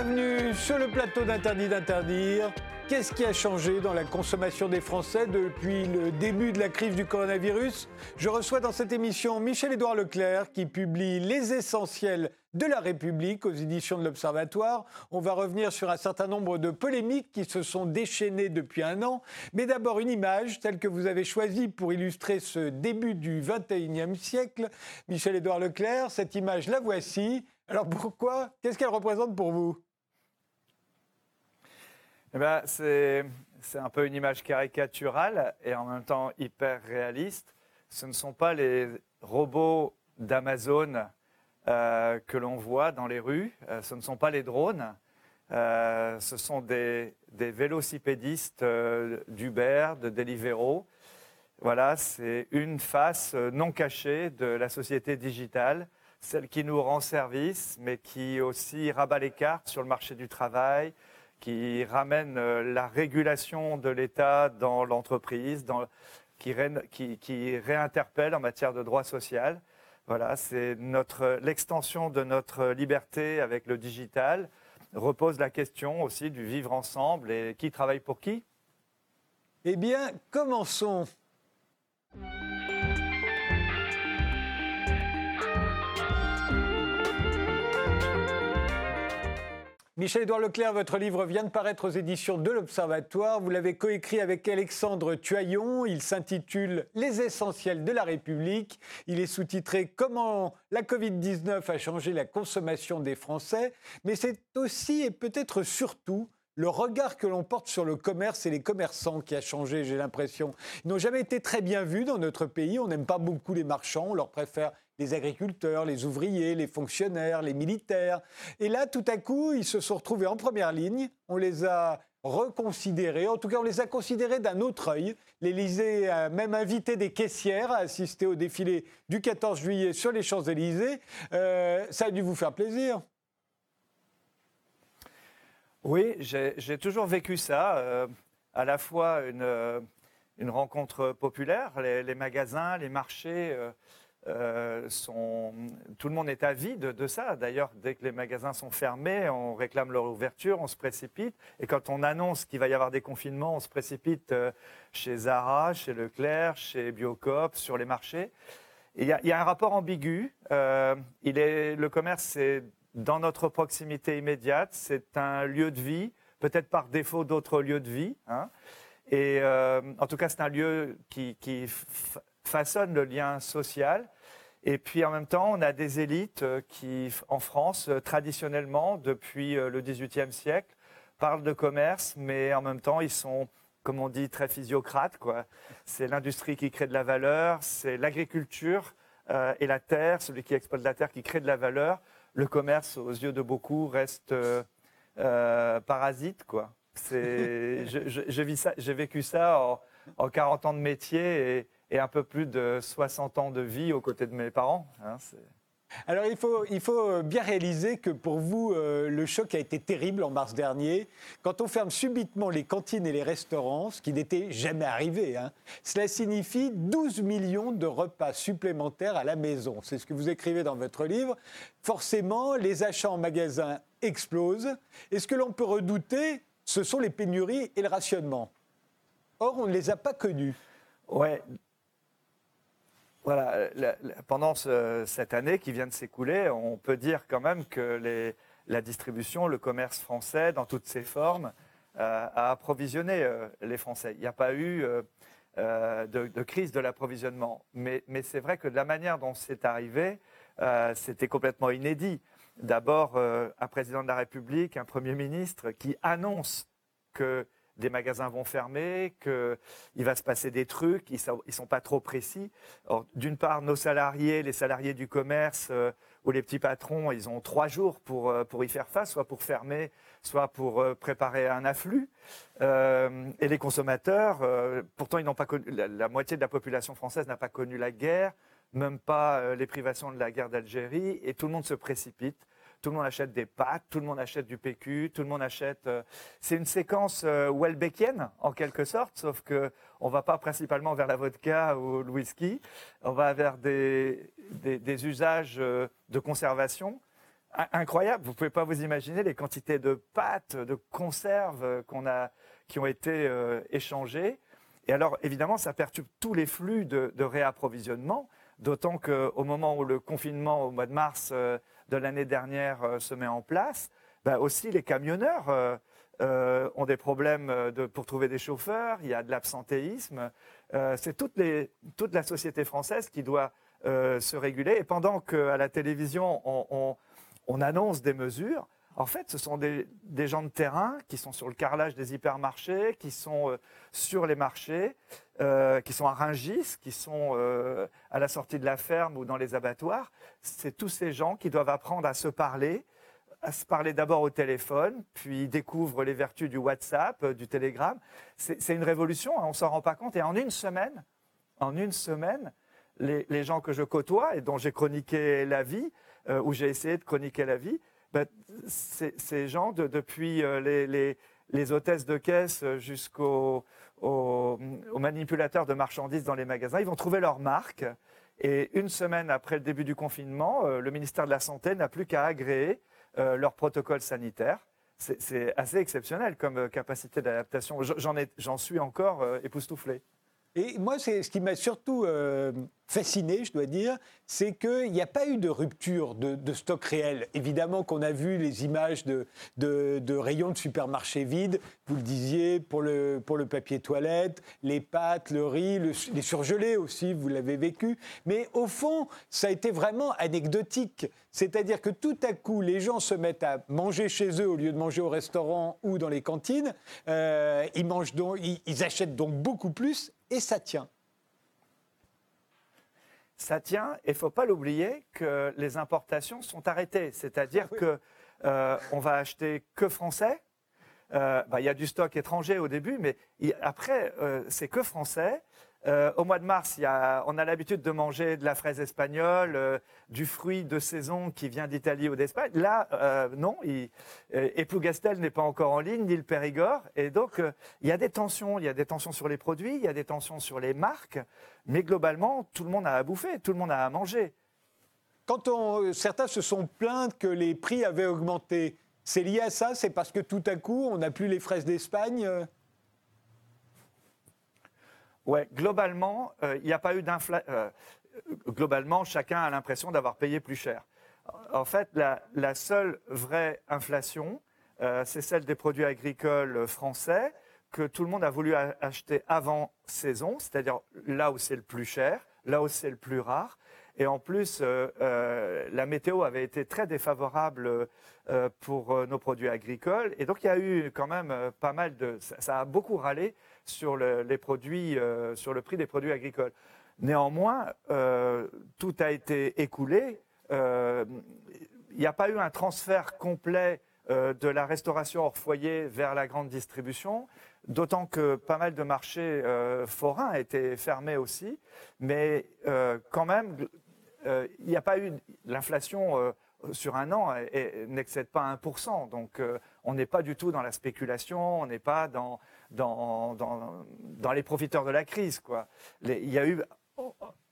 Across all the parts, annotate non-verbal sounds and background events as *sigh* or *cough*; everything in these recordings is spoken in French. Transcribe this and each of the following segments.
Bienvenue sur le plateau d'Interdit d'interdire. Qu'est-ce qui a changé dans la consommation des Français depuis le début de la crise du coronavirus? Je reçois dans cette émission Michel-Édouard Leclerc qui publie Les essentiels de la République aux éditions de l'Observatoire. On va revenir sur un certain nombre de polémiques qui se sont déchaînées depuis un an. Mais d'abord une image telle que vous avez choisie pour illustrer ce début du 21e siècle. Michel-Édouard Leclerc, cette image, la voici. Alors pourquoi? Qu'est-ce qu'elle représente pour vous? Eh ben, c'est, un peu une image caricaturale et en même temps hyper réaliste. Ce ne sont pas les robots d'Amazon euh, que l'on voit dans les rues, euh, ce ne sont pas les drones, euh, ce sont des, des vélocipédistes d'Uber, de Deliveroo. Voilà, c'est une face non cachée de la société digitale, celle qui nous rend service, mais qui aussi rabat les cartes sur le marché du travail, qui ramène euh, la régulation de l'État dans l'entreprise, qui, réinterpelle en matière de droit social. Voilà, c'est notre l'extension de notre liberté avec le digital repose la question aussi du vivre ensemble et qui travaille pour qui? Eh bien, commençons. Michel-Édouard Leclerc, votre livre vient de paraître aux éditions de l'Observatoire. Vous l'avez coécrit avec Alexandre Tuaillon. Il s'intitule Les essentiels de la République. Il est sous-titré Comment la Covid-19 a changé la consommation des Français. Mais c'est aussi et peut-être surtout le regard que l'on porte sur le commerce et les commerçants qui a changé, j'ai l'impression. Ils n'ont jamais été très bien vus dans notre pays. On n'aime pas beaucoup les marchands. On leur préfère les agriculteurs, les ouvriers, les fonctionnaires, les militaires. Et là, tout à coup, ils se sont retrouvés en première ligne. On les a reconsidérés, en tout cas on les a considérés d'un autre œil. L'Élysée a même invité des caissières à assister au défilé du 14 juillet sur les Champs-Élysées. Euh, ça a dû vous faire plaisir. Oui, j'ai toujours vécu ça, euh, à la fois une, euh, rencontre populaire, les, magasins, les marchés. Sont, tout le monde est avide de ça. D'ailleurs, dès que les magasins sont fermés, on réclame leur ouverture, on se précipite. Et quand on annonce qu'il va y avoir des confinements, on se précipite euh, chez Zara, chez Leclerc, chez Biocop, sur les marchés. Il y, a un rapport ambigu. Euh, le commerce, c'est dans notre proximité immédiate. C'est un lieu de vie, peut-être par défaut d'autres lieux de vie. Hein. Et en tout cas, c'est un lieu qui façonne le lien social. Et puis en même temps, on a des élites euh, qui, en France, euh, traditionnellement, depuis euh, le XVIIIe siècle, parlent de commerce, mais en même temps, ils sont, comme on dit, très physiocrates. C'est l'industrie qui crée de la valeur, c'est l'agriculture et la terre, celui qui exploite la terre, qui crée de la valeur. Le commerce, aux yeux de beaucoup, reste parasite. Quoi. *laughs* J'ai vécu ça en, en, 40 ans de métier et, et un peu plus de 60 ans de vie aux côtés de mes parents. Hein, alors il faut, il faut euh, bien réaliser que pour vous, euh, le choc a été terrible en mars dernier. Quand on ferme subitement les cantines et les restaurants, ce qui n'était jamais arrivé, hein, cela signifie 12 millions de repas supplémentaires à la maison. C'est ce que vous écrivez dans votre livre. Forcément, les achats en magasin explosent. Et ce que l'on peut redouter, ce sont les pénuries et le rationnement. Or, on ne les a pas connus. Ouais, voilà, pendant cette année qui vient de s'écouler, on peut dire quand même que la distribution, le commerce français, dans toutes ses formes, euh, a approvisionné euh, les Français. Il n'y a pas eu euh, de, crise de l'approvisionnement. Mais, mais c'est vrai que de la manière dont c'est arrivé, c'était complètement inédit. D'abord, un président de la République, un Premier ministre qui annonce que des magasins vont fermer, qu'il va se passer des trucs, ils ne sont, pas trop précis. D'une part, nos salariés, les salariés du commerce euh, ou les petits patrons, ils ont trois jours pour, euh, pour y faire face, soit pour fermer, soit pour euh, préparer un afflux. et les consommateurs, pourtant, ils n'ont pas la, moitié de la population française n'a pas connu la guerre, même pas les privations de la guerre d'Algérie, et tout le monde se précipite tout le monde achète des pâtes, tout le monde achète du PQ, tout le monde achète. Euh, c'est une séquence euh, Welbeckienne en quelque sorte, sauf que on va pas principalement vers la vodka ou le whisky, on va vers des, usages euh, de conservation incroyable. Vous pouvez pas vous imaginer les quantités de pâtes, de conserves qu'on a, qui ont été échangées. Et alors, évidemment, ça perturbe tous les flux de, réapprovisionnement, d'autant qu'au moment où le confinement, au mois de mars de l'année dernière, se met en place, bah aussi les camionneurs euh, ont des problèmes euh, pour trouver des chauffeurs, il y a de l'absentéisme. Euh, c'est toute, la société française qui doit se réguler. Et pendant qu'à la télévision, on, on, annonce des mesures, en fait, ce sont des, gens de terrain qui sont sur le carrelage des hypermarchés, qui sont sur les marchés, qui sont à Rungis, qui sont à la sortie de la ferme ou dans les abattoirs. C'est tous ces gens qui doivent apprendre à se parler, à se parler d'abord au téléphone, puis découvrent les vertus du WhatsApp, euh, du Telegram. C'est une révolution, hein, on s'en rend pas compte. Et en une semaine, en une semaine, les, gens que je côtoie et dont j'ai chroniqué la vie, euh, ou j'ai essayé de chroniquer la vie, ben, ces gens, de, depuis euh, les, les, hôtesses de caisse jusqu'aux aux, manipulateurs de marchandises dans les magasins, ils vont trouver leur marque. Et une semaine après le début du confinement, le ministère de la Santé n'a plus qu'à agréer euh, leur protocole sanitaire. C'est assez exceptionnel comme euh, capacité d'adaptation. J'en suis encore euh, époustouflé. Et moi, ce qui m'a surtout fasciné, je dois dire, c'est qu'il n'y a pas eu de rupture de, stock réel. Évidemment qu'on a vu les images de, rayons de supermarchés vides, vous le disiez, pour le, papier toilette, les pâtes, le riz, les surgelés aussi, vous l'avez vécu. Mais au fond, ça a été vraiment anecdotique. C'est-à-dire que tout à coup, les gens se mettent à manger chez eux au lieu de manger au restaurant ou dans les cantines. Euh, ils achètent donc beaucoup plus et ça tient ça tient. Et il ne faut pas l'oublier que les importations sont arrêtées. C'est-à-dire qu'on que euh, on va acheter que français. Euh, bah, il y a du stock étranger au début, mais après, euh, c'est que français. Euh, au mois de mars, on a l'habitude de manger de la fraise espagnole, euh, du fruit de saison qui vient d'Italie ou d'Espagne. Là, euh, non, il, n'est pas encore en ligne, ni le Périgord. Et donc, il y a des tensions. Il y a des tensions sur les produits, il y a des tensions sur les marques. Mais globalement, tout le monde a à bouffer, tout le monde a à manger. Quand certains se sont plaints que les prix avaient augmenté, c'est lié à ça? C'est parce que tout à coup, on n'a plus les fraises d'Espagne Ouais, globalement, euh, il n'y a pas eu d'inflation. Euh, globalement, chacun a l'impression d'avoir payé plus cher. En fait, la, seule vraie inflation, euh, c'est celle des produits agricoles français que tout le monde a voulu acheter avant saison, c'est-à-dire là où c'est le plus cher, là où c'est le plus rare. Et en plus, la météo avait été très défavorable pour nos produits agricoles. Et donc, il y a eu quand même pas mal de... ça a beaucoup râlé sur le, les produits, euh, sur le prix des produits agricoles. Néanmoins, euh, tout a été écoulé. Euh, il n'y a pas eu un transfert complet de la restauration hors foyer vers la grande distribution, d'autant que pas mal de marchés forains étaient fermés aussi. Mais quand même, il n'y a pas eu l'inflation sur un an n'excède pas 1%. Donc on n'est pas du tout dans la spéculation, on n'est pas dans, dans, dans, les profiteurs de la crise. Quoi. il y a eu,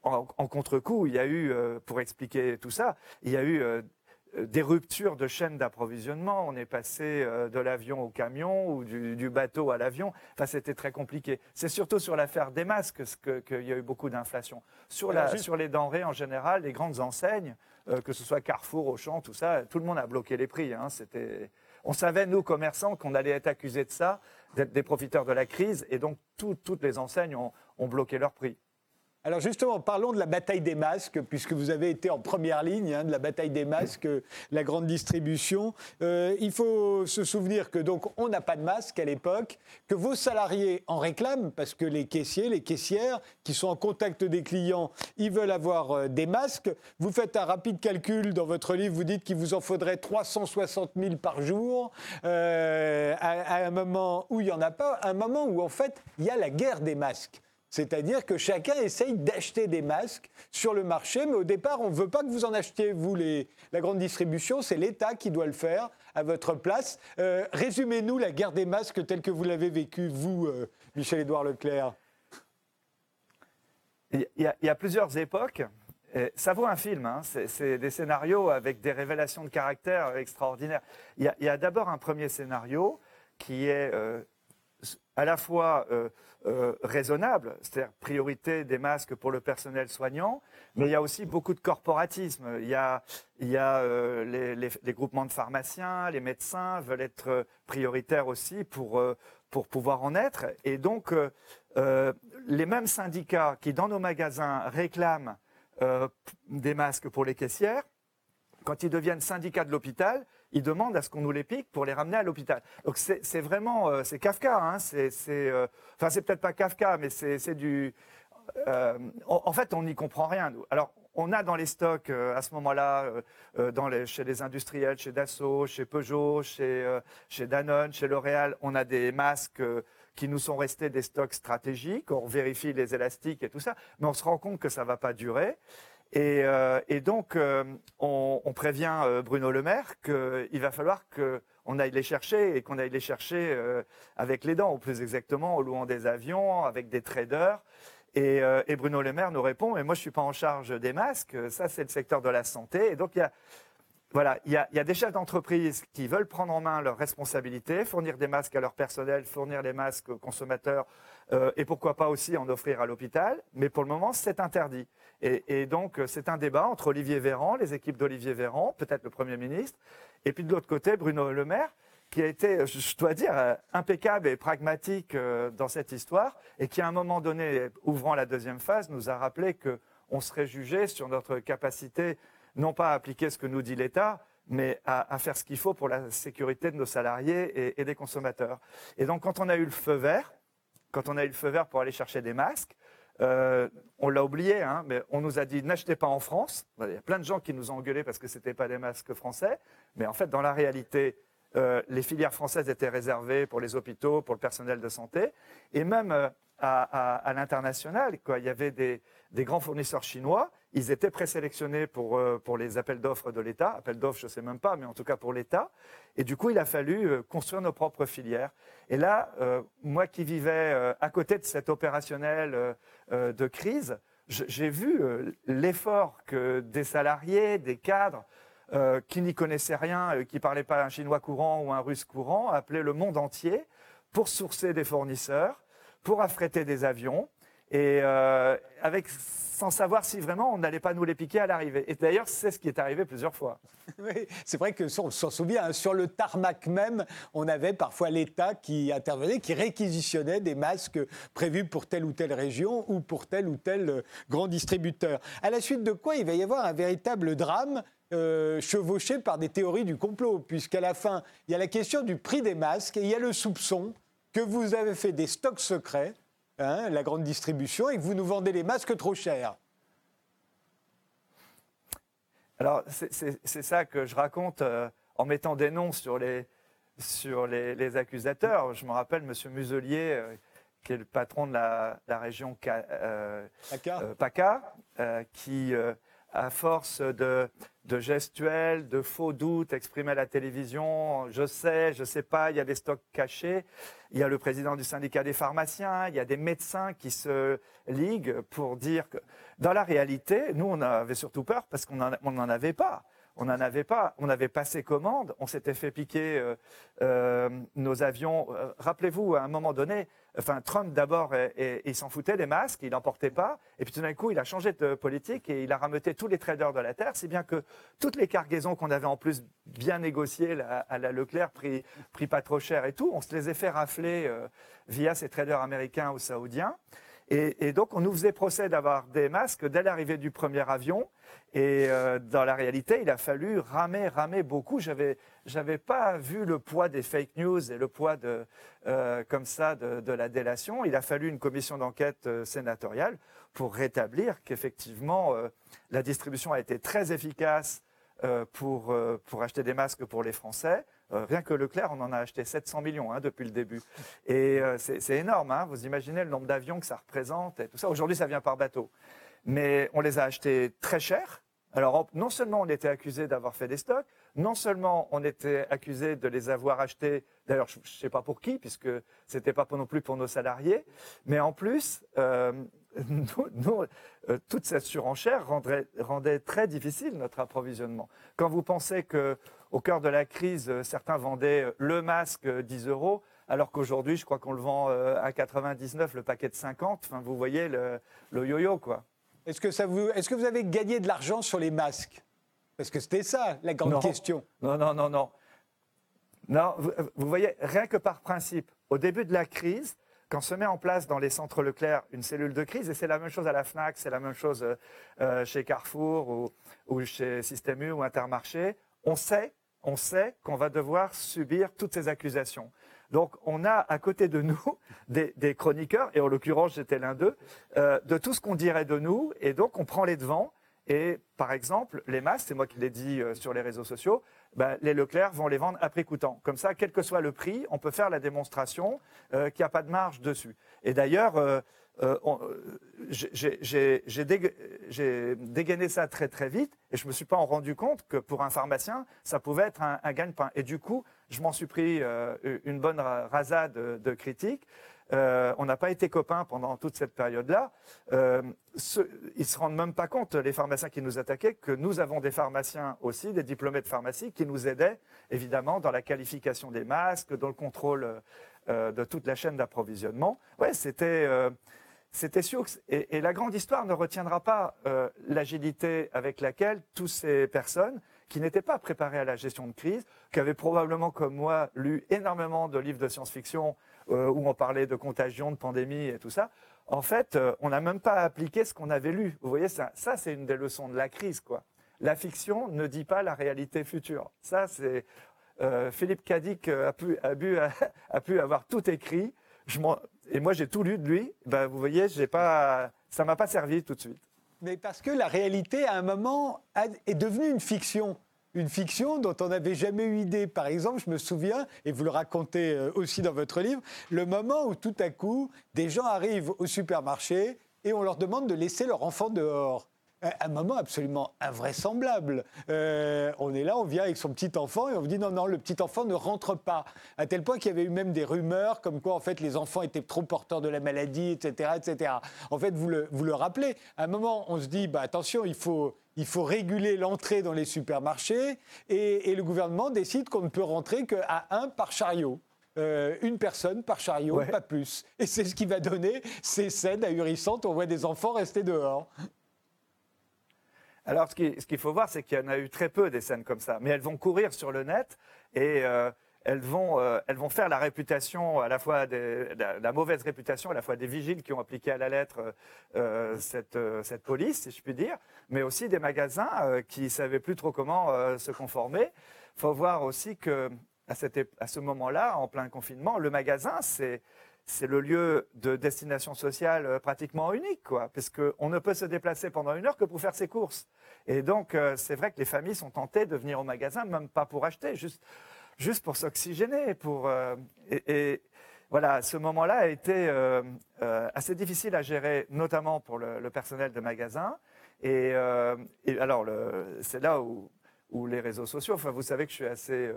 en, contre-coup, il y a eu, euh, pour expliquer tout ça, il y a eu euh, des ruptures de chaînes d'approvisionnement. On est passé euh, de l'avion au camion ou du, bateau à l'avion. Enfin, c'était très compliqué. C'est surtout sur l'affaire des masques qu'il y a eu beaucoup d'inflation. Sur, sur les denrées en général, les grandes enseignes, que ce soit Carrefour, Auchan, tout ça, tout le monde a bloqué les prix. Hein. C'était on savait, nous, commerçants, qu'on allait être accusés de ça, d'être des profiteurs de la crise, et donc toutes les enseignes ont, bloqué leurs prix. Alors justement, parlons de la bataille des masques, puisque vous avez été en première ligne hein, de la bataille des masques, la grande distribution. Euh, il faut se souvenir que donc on n'a pas de masques à l'époque, que vos salariés en réclament, parce que les caissiers, les caissières qui sont en contact des clients, ils veulent avoir euh, des masques. Vous faites un rapide calcul dans votre livre, vous dites qu'il vous en faudrait 360 000 par jour, euh, à, à un moment où il n'y en a pas, un moment où en fait il y a la guerre des masques. C'est-à-dire que chacun essaye d'acheter des masques sur le marché, mais au départ, on ne veut pas que vous en achetiez, vous, les, la grande distribution, c'est l'État qui doit le faire à votre place. Euh, résumez-nous la guerre des masques telle que vous l'avez vécue, vous, euh, Michel-Édouard Leclerc. Il y, a, plusieurs époques. ça vaut un film, hein. c'est des scénarios avec des révélations de caractère extraordinaires. Il y a, d'abord un premier scénario qui est euh, à la fois euh, euh, raisonnable, c'est-à-dire priorité des masques pour le personnel soignant, mais il y a aussi beaucoup de corporatisme. Il y a, a les, groupements de pharmaciens, les médecins veulent être prioritaires aussi pour, pour pouvoir en être. Et donc, les mêmes syndicats qui, dans nos magasins, réclament euh, des masques pour les caissières. Quand ils deviennent syndicats de l'hôpital, ils demandent à ce qu'on nous les pique pour les ramener à l'hôpital. Donc c'est vraiment, euh, c'est Kafka. Hein, c'est, euh, enfin c'est peut-être pas Kafka, mais c'est du. En, fait, on n'y comprend rien. Nous. Alors on a dans les stocks à ce moment-là, chez les industriels, chez Dassault, chez Peugeot, chez, chez Danone, chez L'Oréal, on a des masques qui nous sont restés des stocks stratégiques. On vérifie les élastiques et tout ça, mais on se rend compte que ça ne va pas durer. Et, euh, donc, euh, on, prévient euh, Bruno Le Maire qu'il va falloir qu'on aille les chercher et qu'on aille les chercher avec les dents, ou plus exactement, en louant des avions, avec des traders. Et, et Bruno Le Maire nous répond, mais moi je suis pas en charge des masques, ça c'est le secteur de la santé. Et donc il y a voilà, il y, a, des chefs d'entreprise qui veulent prendre en main leurs responsabilités, fournir des masques à leur personnel, fournir les masques aux consommateurs euh, et pourquoi pas aussi en offrir à l'hôpital. Mais pour le moment, c'est interdit. Et, donc, euh, c'est un débat entre Olivier Véran, les équipes d'Olivier Véran, peut-être le Premier ministre, et puis de l'autre côté, Bruno Le Maire, qui a été, je dois dire, euh, impeccable et pragmatique dans cette histoire, et qui, à un moment donné, ouvrant la deuxième phase, nous a rappelé qu'on serait jugé sur notre capacité non pas à appliquer ce que nous dit l'État, mais à, faire ce qu'il faut pour la sécurité de nos salariés et, des consommateurs. Et donc, quand on a eu le feu vert, quand on a eu le feu vert pour aller chercher des masques, euh, on l'a oublié, hein, mais on nous a dit n'achetez pas en France. Il y a plein de gens qui nous ont engueulés parce que ce n'étaient pas des masques français, mais en fait, dans la réalité, euh, les filières françaises étaient réservées pour les hôpitaux, pour le personnel de santé, et même euh, à, l'international, il y avait des grands fournisseurs chinois ils étaient présélectionnés pour, euh, pour les appels d'offres de l'État. Appels d'offres, je ne sais même pas, mais en tout cas pour l'État. Et du coup, il a fallu construire nos propres filières. Et là, moi qui vivais à côté de cet opérationnel de crise, j'ai vu l'effort que des salariés, des cadres, qui n'y connaissaient rien, qui ne parlaient pas un chinois courant ou un russe courant, appelaient le monde entier pour sourcer des fournisseurs, pour affréter des avions, et avec sans savoir si vraiment on n'allait pas nous les piquer à l'arrivée. Et d'ailleurs, c'est ce qui est arrivé plusieurs fois. *laughs* C'est vrai que on s'en souvient, hein, sur le tarmac même, on avait parfois l'État qui intervenait, qui réquisitionnait des masques prévus pour telle ou telle région ou pour tel ou tel euh, grand distributeur. À la suite de quoi, il va y avoir un véritable drame euh, chevauché par des théories du complot, puisqu'à la fin, il y a la question du prix des masques et il y a le soupçon que vous avez fait des stocks secrets Hein, la grande distribution, et que vous nous vendez les masques trop chers. Alors, c'est ça que je raconte euh, en mettant des noms sur les, sur les, accusateurs. Je me rappelle M. Muselier, euh, qui est le patron de la, région euh, PACA, qui à force de, gestuels, de faux doutes exprimés à la télévision, je sais, je ne sais pas, il y a des stocks cachés. Il y a le président du syndicat des pharmaciens, il y a des médecins qui se liguent pour dire que dans la réalité, nous, on avait surtout peur parce qu'on n'en avait pas on n'en avait pas. On avait passé commande, on s'était fait piquer euh, euh, nos avions. Euh, rappelez-vous, à un moment donné, enfin, Trump d'abord, il s'en foutait des masques, il n'en portait pas. Et puis tout d'un coup, il a changé de politique et il a rameuté tous les traders de la Terre, si bien que toutes les cargaisons qu'on avait en plus bien négociées à la Leclerc, pris, pas trop cher et tout, on se les a fait rafler via ces traders américains ou saoudiens. Et, donc, on nous faisait procès d'avoir des masques dès l'arrivée du premier avion. Et euh, dans la réalité, il a fallu ramer, ramer beaucoup. J'avais, j'avais pas vu le poids des fake news et le poids de, euh, comme ça, de, la délation. Il a fallu une commission d'enquête euh, sénatoriale pour rétablir qu'effectivement, la distribution a été très efficace pour, pour acheter des masques pour les Français. Euh, rien que Leclerc, on en a acheté 700 millions hein, depuis le début. Et euh, c'est énorme. Hein. vous imaginez le nombre d'avions que ça représente et tout ça. Aujourd'hui, ça vient par bateau. Mais on les a achetés très cher. Alors, non seulement on était accusé d'avoir fait des stocks, non seulement on était accusé de les avoir achetés, d'ailleurs, je ne sais pas pour qui, puisque ce n'était pas non plus pour nos salariés, mais en plus, euh, *laughs* toute cette surenchère rendait très difficile notre approvisionnement. Quand vous pensez que au cœur de la crise, certains vendaient le masque 10 euros, alors qu'aujourd'hui, je crois qu'on le vend à 99, le paquet de 50. Enfin, vous voyez le, yo-yo, quoi. Est-ce que, ça vous, est-ce que vous avez gagné de l'argent sur les masques? Parce que c'était ça, la grande question. Non, non, non, non. Non, vous, voyez, rien que par principe, au début de la crise, quand se met en place dans les centres Leclerc une cellule de crise, et c'est la même chose à la FNAC, c'est la même chose euh, euh, chez Carrefour ou, ou, chez Système U ou Intermarché, on sait, on sait qu'on va devoir subir toutes ces accusations. Donc on a à côté de nous *laughs* des, chroniqueurs, et en l'occurrence j'étais l'un d'eux, euh, de tout ce qu'on dirait de nous, et donc on prend les devants. Et par exemple, les masques, c'est moi qui l'ai dit sur les réseaux sociaux, ben, les Leclerc vont les vendre à prix coûtant. Comme ça, quel que soit le prix, on peut faire la démonstration euh, qu'il n'y a pas de marge dessus. Et d'ailleurs, euh, euh, j'ai dégainé ça très très vite et je ne me suis pas rendu compte que pour un pharmacien, ça pouvait être un, gagne-pain. Et du coup, je m'en suis pris une bonne rasade de critiques. Euh, on n'a pas été copains pendant toute cette période-là. Euh, ils se rendent même pas compte, les pharmaciens qui nous attaquaient, que nous avons des pharmaciens aussi, des diplômés de pharmacie, qui nous aidaient évidemment dans la qualification des masques, dans le contrôle euh, de toute la chaîne d'approvisionnement. Ouais, c'était c'était sûr. Et, la grande histoire ne retiendra pas l'agilité avec laquelle toutes ces personnes qui n'étaient pas préparées à la gestion de crise, qui avaient probablement, comme moi, lu énormément de livres de science-fiction euh, où on parlait de contagion, de pandémie et tout ça. En fait, euh, on n'a même pas appliqué ce qu'on avait lu. Vous voyez, ça, c'est une des leçons de la crise, quoi. La fiction ne dit pas la réalité future. Ça, c'est euh, Philippe Cadic *laughs* a, pu avoir tout écrit. Et moi, j'ai tout lu de lui. Ben, vous voyez, j'ai pas, ça m'a pas servi tout de suite. Mais parce que la réalité, à un moment, est devenue une fiction une fiction dont on n'avait jamais eu idée. Par exemple, je me souviens, et vous le racontez euh, aussi dans votre livre, le moment où tout à coup, des gens arrivent au supermarché et on leur demande de laisser leur enfant dehors un moment absolument invraisemblable. Euh, on est là, on vient avec son petit enfant et on vous dit non, non, le petit enfant ne rentre pas. À tel point qu'il y avait eu même des rumeurs comme quoi en fait les enfants étaient trop porteurs de la maladie, etc., etc. En fait, vous le, vous le rappelez. À un moment, on se dit bah attention, il faut il faut réguler l'entrée dans les supermarchés et, le gouvernement décide qu'on ne peut rentrer qu'à un par chariot. Euh, une personne par chariot, pas plus. Et c'est ce qui va donner ces scènes ahurissantes. On voit des enfants rester dehors. Alors, ce qu'il faut voir, c'est qu'il y en a eu très peu des scènes comme ça. Mais elles vont courir sur le net et euh, elles, vont, euh, elles vont faire la réputation, à la fois la, mauvaise réputation, à la fois des vigiles qui ont appliqué à la lettre euh, cette, cette, police, si je puis dire, mais aussi des magasins qui ne savaient plus trop comment se conformer. Il faut voir aussi que à, à ce moment-là, en plein confinement, le magasin, c'est c'est le lieu de destination sociale euh, pratiquement unique, quoi, parce qu'on ne peut se déplacer pendant une heure que pour faire ses courses. Et donc, euh, c'est vrai que les familles sont tentées de venir au magasin, même pas pour acheter, juste, juste pour s'oxygéner. Euh, et, voilà, ce moment-là a été assez difficile à gérer, notamment pour le, personnel de magasin. Et, alors, c'est là où, où, les réseaux sociaux, enfin, vous savez que je suis assez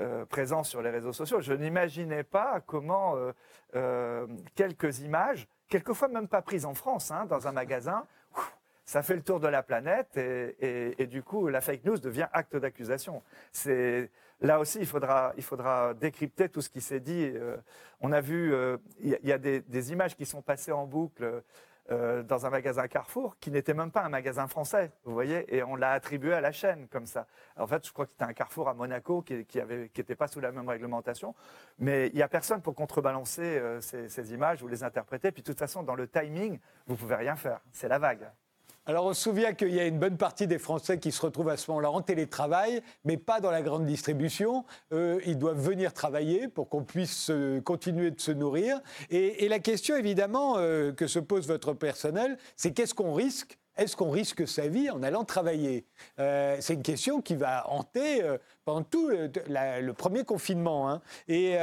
euh, présent sur les réseaux sociaux. Je n'imaginais pas comment euh, euh, quelques images, quelquefois même pas prises en France, hein, dans un magasin, ça fait le tour de la planète et, du coup la fake news devient acte d'accusation. Là aussi il faudra il faudra décrypter tout ce qui s'est dit. on a vu il y, a des, images qui sont passées en boucle euh, dans un magasin Carrefour qui n'était même pas un magasin français, vous voyez, et on l'a attribué à la chaîne comme ça. En fait, je crois que c'était un Carrefour à Monaco qui n'était pas sous la même réglementation, mais il n'y a personne pour contrebalancer euh, ces, ces, images ou les interpréter. Puis de toute façon, dans le timing, vous pouvez rien faire. C'est la vague. Alors on se souvient qu'il y a une bonne partie des Français qui se retrouvent à ce moment-là en télétravail, mais pas dans la grande distribution. Euh, ils doivent venir travailler pour qu'on puisse continuer de se nourrir. Et, la question évidemment euh, que se pose votre personnel, c'est qu'est-ce qu'on risque? Est-ce qu'on risque sa vie en allant travailler? Euh, C'est une question qui va hanter pendant tout le, premier confinement. Hein. Et,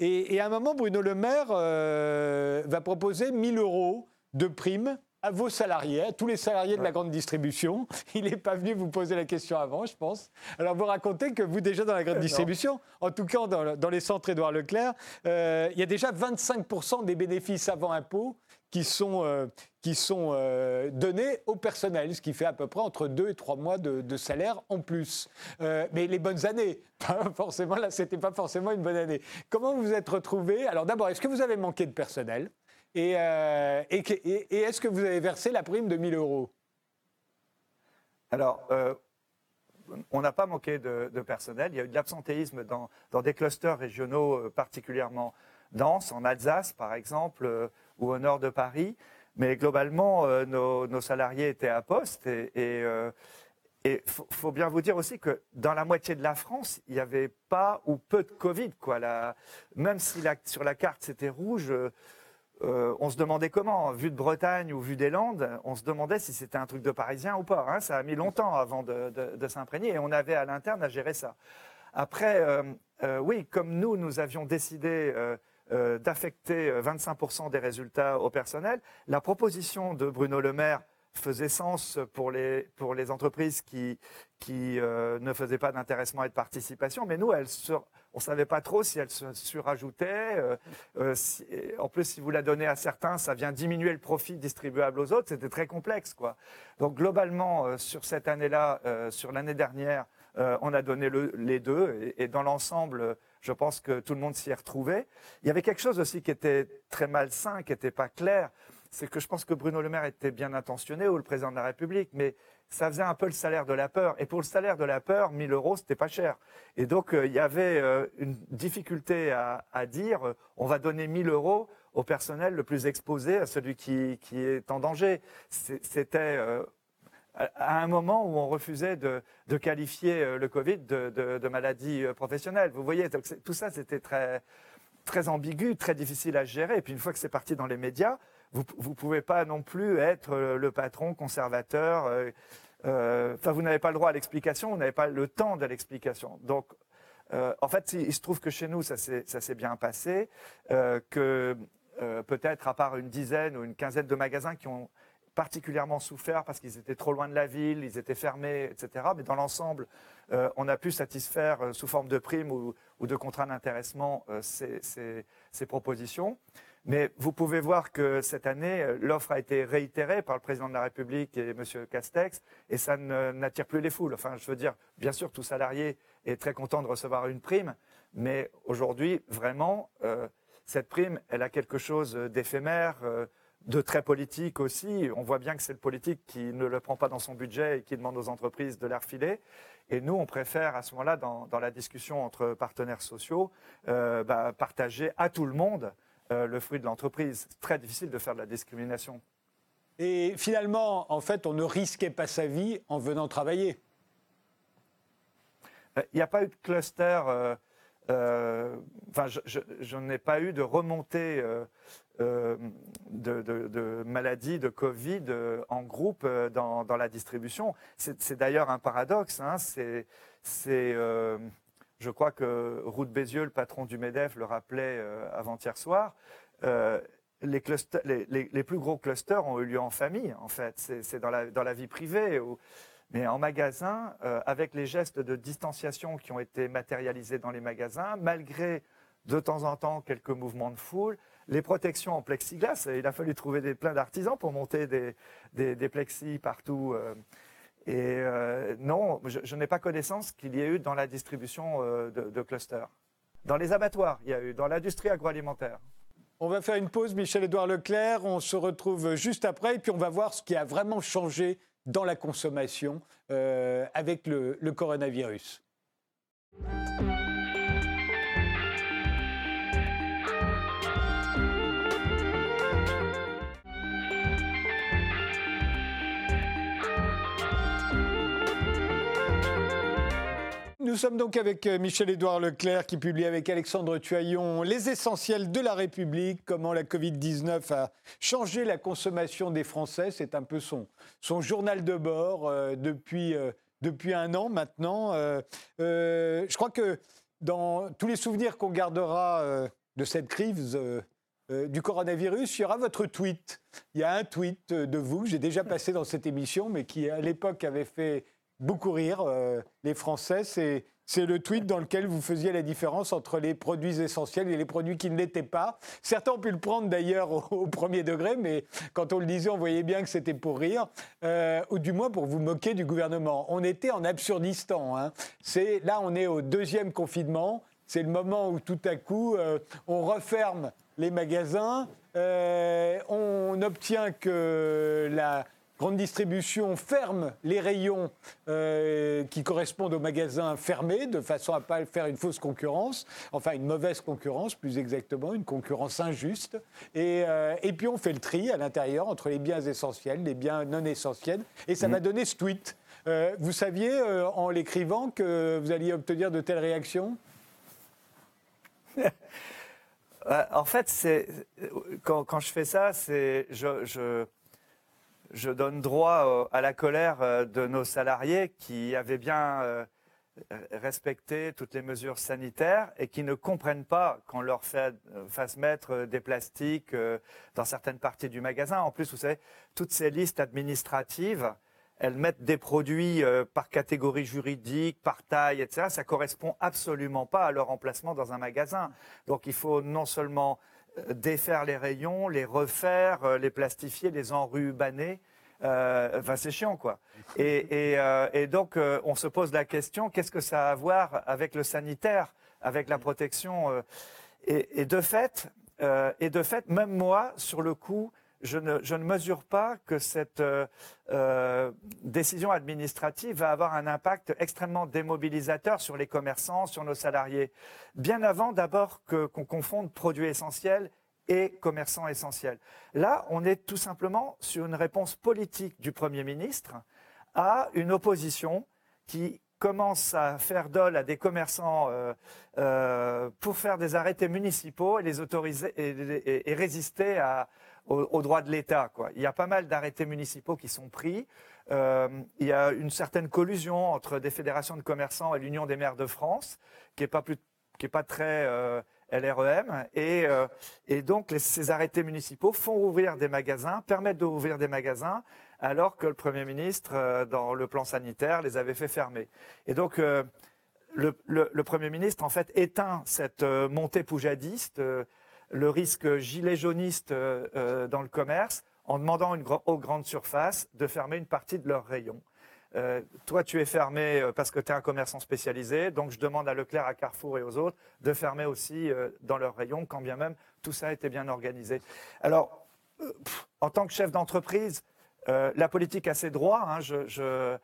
et, à un moment, Bruno Le Maire va proposer 1000 euros de primes à vos salariés, à tous les salariés de la grande distribution. *laughs* Il n'est pas venu vous poser la question avant, je pense. Alors vous racontez que vous, déjà dans la grande distribution, en tout cas dans, les centres Édouard Leclerc, euh, il y a déjà 25% des bénéfices avant impôt qui sont, euh, qui sont euh, donnés au personnel, ce qui fait à peu près entre deux et trois mois de, salaire en plus. mais les bonnes années, *laughs* pas forcément, là, c'était pas forcément une bonne année. Comment vous vous êtes retrouvé Alors d'abord, est-ce que vous avez manqué de personnel? Et, et, est-ce que vous avez versé la prime de 1000 euros? Alors, on n'a pas manqué de, personnel. Il y a eu de l'absentéisme dans, des clusters régionaux particulièrement denses, en Alsace par exemple, euh, ou au nord de Paris. Mais globalement, euh, nos, salariés étaient à poste. Et il euh, faut, bien vous dire aussi que dans la moitié de la France, il n'y avait pas ou peu de Covid. Même si sur la carte c'était rouge, on se demandait comment. Vu de Bretagne ou vu des Landes, on se demandait si c'était un truc de Parisien ou pas. Hein. Ça a mis longtemps avant de s'imprégner et on avait à l'interne à gérer ça. Après, oui, comme nous, nous avions décidé euh, d'affecter 25% euh, des résultats au personnel. La proposition de Bruno Le Maire faisait sens pour les, pour les entreprises qui, qui euh, ne faisaient pas d'intéressement et de participation, mais nous, on ne savait pas trop si elles se surajoutaient. en plus, si vous la donnez à certains, ça vient diminuer le profit distribuable aux autres. C'était très complexe. Quoi. Donc globalement, sur cette année-là, sur l'année dernière, on a donné les deux. et dans l'ensemble, je pense que tout le monde s'y est retrouvé. Il y avait quelque chose aussi qui était très malsain, qui n'était pas clair. C'est que je pense que Bruno Le Maire était bien intentionné, ou le président de la République, mais ça faisait un peu le salaire de la peur. Et pour le salaire de la peur, 1000 euros, c'était pas cher. Et donc, euh, il y avait euh, une difficulté à, dire, euh, on va donner 1000 euros au personnel le plus exposé, à celui qui, est en danger. C'était à un moment où on refusait de, qualifier le Covid de, maladie professionnelle. Vous voyez, tout ça, c'était très ambigu, très difficile à gérer. Et puis une fois que c'est parti dans les médias, vous ne pouvez pas non plus être euh, le patron conservateur. Enfin, vous n'avez pas le droit à l'explication, vous n'avez pas le temps de l'explication. Donc, en fait, il se trouve que chez nous, ça s'est bien passé, que peut-être à part une dizaine ou une quinzaine de magasins qui ont particulièrement souffert parce qu'ils étaient trop loin de la ville, ils étaient fermés, etc. Mais dans l'ensemble, euh, on a pu satisfaire euh, sous forme de primes ou, de contrats d'intéressement euh, ces, propositions. Mais vous pouvez voir que cette année, l'offre a été réitérée par le président de la République et M. Castex, et ça n'attire plus les foules. Enfin, je veux dire, bien sûr, tout salarié est très content de recevoir une prime, mais aujourd'hui, vraiment, cette prime, elle a quelque chose d'éphémère de très politique aussi. On voit bien que c'est le politique qui ne le prend pas dans son budget et qui demande aux entreprises de les refiler. Et nous, on préfère à ce moment-là, dans, la discussion entre partenaires sociaux, euh, bah, partager à tout le monde euh, le fruit de l'entreprise. C'est très difficile de faire de la discrimination. Et finalement, en fait, on ne risquait pas sa vie en venant travailler. Euh, il n'y a pas eu de cluster. Enfin, je, n'ai pas eu de remontée euh, de, maladies, de Covid euh, en groupe euh, dans, la distribution. C'est d'ailleurs un paradoxe. Hein. c'est, je crois que Ruth Bézieux, le patron du MEDEF, le rappelait avant-hier soir. Les, les, plus gros clusters ont eu lieu en famille, en fait. C'est dans la, vie privée. mais en magasin, avec les gestes de distanciation qui ont été matérialisés dans les magasins, malgré de temps en temps quelques mouvements de foule, les protections en plexiglas, il a fallu trouver des, plein d'artisans pour monter des, des, plexis partout. Euh. Et euh, non, je, n'ai pas connaissance qu'il y ait eu dans la distribution euh, de, clusters. Dans les abattoirs, il y a eu, dans l'industrie agroalimentaire. On va faire une pause, Michel-Édouard Leclerc. On se retrouve juste après et puis on va voir ce qui a vraiment changé dans la consommation avec le, le coronavirus. Nous sommes donc avec euh, Michel-Édouard Leclerc qui publie avec Alexandre Tuaillon Les essentiels de la République, comment la Covid-19 a changé la consommation des Français. C'est un peu son, son journal de bord euh, depuis, euh, depuis un an maintenant. je crois que dans tous les souvenirs qu'on gardera de cette crise du coronavirus, il y aura votre tweet. Il y a un tweet de vous j'ai déjà passé dans cette émission, mais qui à l'époque avait fait beaucoup rire euh, les Français. C'est le tweet dans lequel vous faisiez la différence entre les produits essentiels et les produits qui ne l'étaient pas. Certains ont pu le prendre d'ailleurs *laughs* au, premier degré, mais quand on le disait, on voyait bien que c'était pour rire, euh, ou du moins pour vous moquer du gouvernement. On était en Absurdistan. Hein. Là, on est au deuxième confinement. C'est le moment où tout à coup, euh, on referme les magasins, on obtient que la grande distribution ferme les rayons euh, qui correspondent aux magasins fermés, de façon à ne pas faire une fausse concurrence, enfin une mauvaise concurrence plus exactement, une concurrence injuste. Et, et puis on fait le tri à l'intérieur entre les biens essentiels, les biens non essentiels, et ça m'a mmh. donné ce tweet. vous saviez en l'écrivant que vous alliez obtenir de telles réactions? *laughs* Euh, en fait, quand, quand, je fais ça, c'est je, je, je, donne droit à la colère euh, de nos salariés qui avaient bien euh, respecté toutes les mesures sanitaires et qui ne comprennent pas qu'on leur fasse mettre des plastiques dans certaines parties du magasin. En plus, vous savez, toutes ces listes administratives elles mettent des produits euh, par catégorie juridique, par taille, etc. Ça correspond absolument pas à leur emplacement dans un magasin. Donc il faut non seulement euh, défaire les rayons, les refaire, euh, les plastifier, les enrubanner. enfin, c'est chiant, quoi. Et, et, donc, on se pose la question qu'est-ce que ça a à voir avec le sanitaire, avec la protection et, de fait, et de fait, même moi, sur le coup, je ne, mesure pas que cette euh, euh, décision administrative va avoir un impact extrêmement démobilisateur sur les commerçants, sur nos salariés. Bien avant d'abord qu'on confonde produits essentiels et commerçants essentiels. Là, on est tout simplement sur une réponse politique du Premier ministre à une opposition qui commence à faire dol à des commerçants euh, pour faire des arrêtés municipaux et les autoriser et résister à, au, droit de l'État. Il y a pas mal d'arrêtés municipaux qui sont pris. Euh, il y a une certaine collusion entre des fédérations de commerçants et l'Union des maires de France, qui n'est pas, est pas très euh, LREM. Et, euh, et donc, ces arrêtés municipaux font ouvrir des magasins, permettent d'ouvrir des magasins, alors que le Premier ministre, dans le plan sanitaire, les avait fait fermer. Et donc, le, le, Premier ministre, en fait, éteint cette montée poujadiste le risque gilet jauniste euh, euh, dans le commerce en demandant aux grandes surfaces de fermer une partie de leurs rayons. Euh, toi, tu es fermé parce que tu es un commerçant spécialisé, donc je demande à Leclerc, à Carrefour et aux autres de fermer aussi dans leurs rayons, quand bien même tout ça été bien organisé. Alors, en tant que chef d'entreprise, la politique a ses droits. Hein,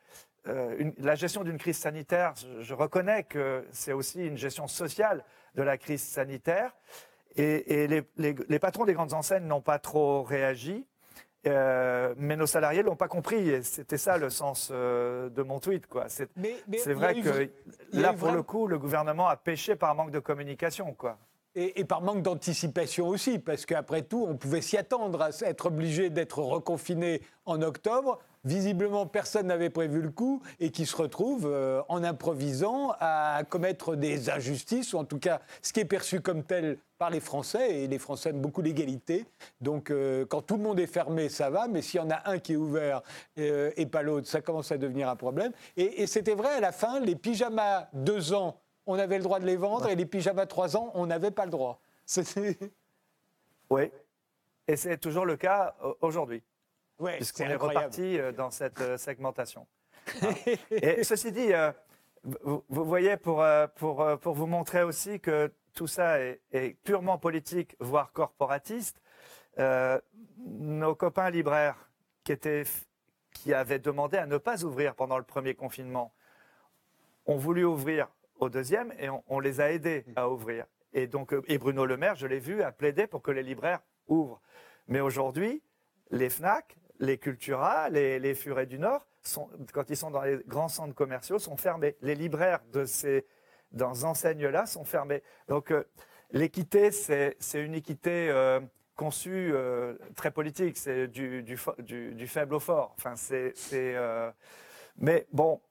la gestion d'une crise sanitaire, je reconnais que c'est aussi une gestion sociale de la crise sanitaire. Et, les, patrons des grandes enseignes n'ont pas trop réagi. Euh, mais nos salariés l'ont pas compris et c'était ça le sens euh, de mon tweet quoi. C'est vrai que là pour le coup le gouvernement a péché par manque de communication quoi. Et, et, par manque d'anticipation aussi, parce qu'après tout, on pouvait s'y attendre à être obligé d'être reconfiné en octobre visiblement personne n'avait prévu le coup et qui se retrouve euh, en improvisant à commettre des injustices, ou en tout cas ce qui est perçu comme tel par les Français, et les Français aiment beaucoup l'égalité. Donc euh, quand tout le monde est fermé, ça va, mais s'il y en a un qui est ouvert euh, et pas l'autre, ça commence à devenir un problème. Et, c'était vrai à la fin, les pyjamas deux ans, on avait le droit de les vendre, et les pyjamas trois ans, on n'avait pas le droit. *laughs* Oui, et c'est toujours le cas aujourd'hui. Ouais, puisqu'on est, reparti euh, dans cette euh, segmentation. *laughs* Et ceci dit, euh, vous, voyez, pour, pour, pour vous montrer aussi que tout ça est, purement politique, voire corporatiste, nos copains libraires qui, étaient, qui avaient demandé à ne pas ouvrir pendant le premier confinement ont voulu ouvrir au deuxième et on, on les a aidés à ouvrir. Et donc, et Bruno Le Maire, je l'ai vu, a plaidé pour que les libraires ouvrent. Mais aujourd'hui, les FNAC, les Cultura, les, les Furets du Nord, sont, quand ils sont dans les grands centres commerciaux, sont fermés. Les libraires de ces dans enseignes-là sont fermés. Donc euh, l'équité, c'est une équité euh, conçue euh, très politique, c'est du, faible au fort. Mais bon,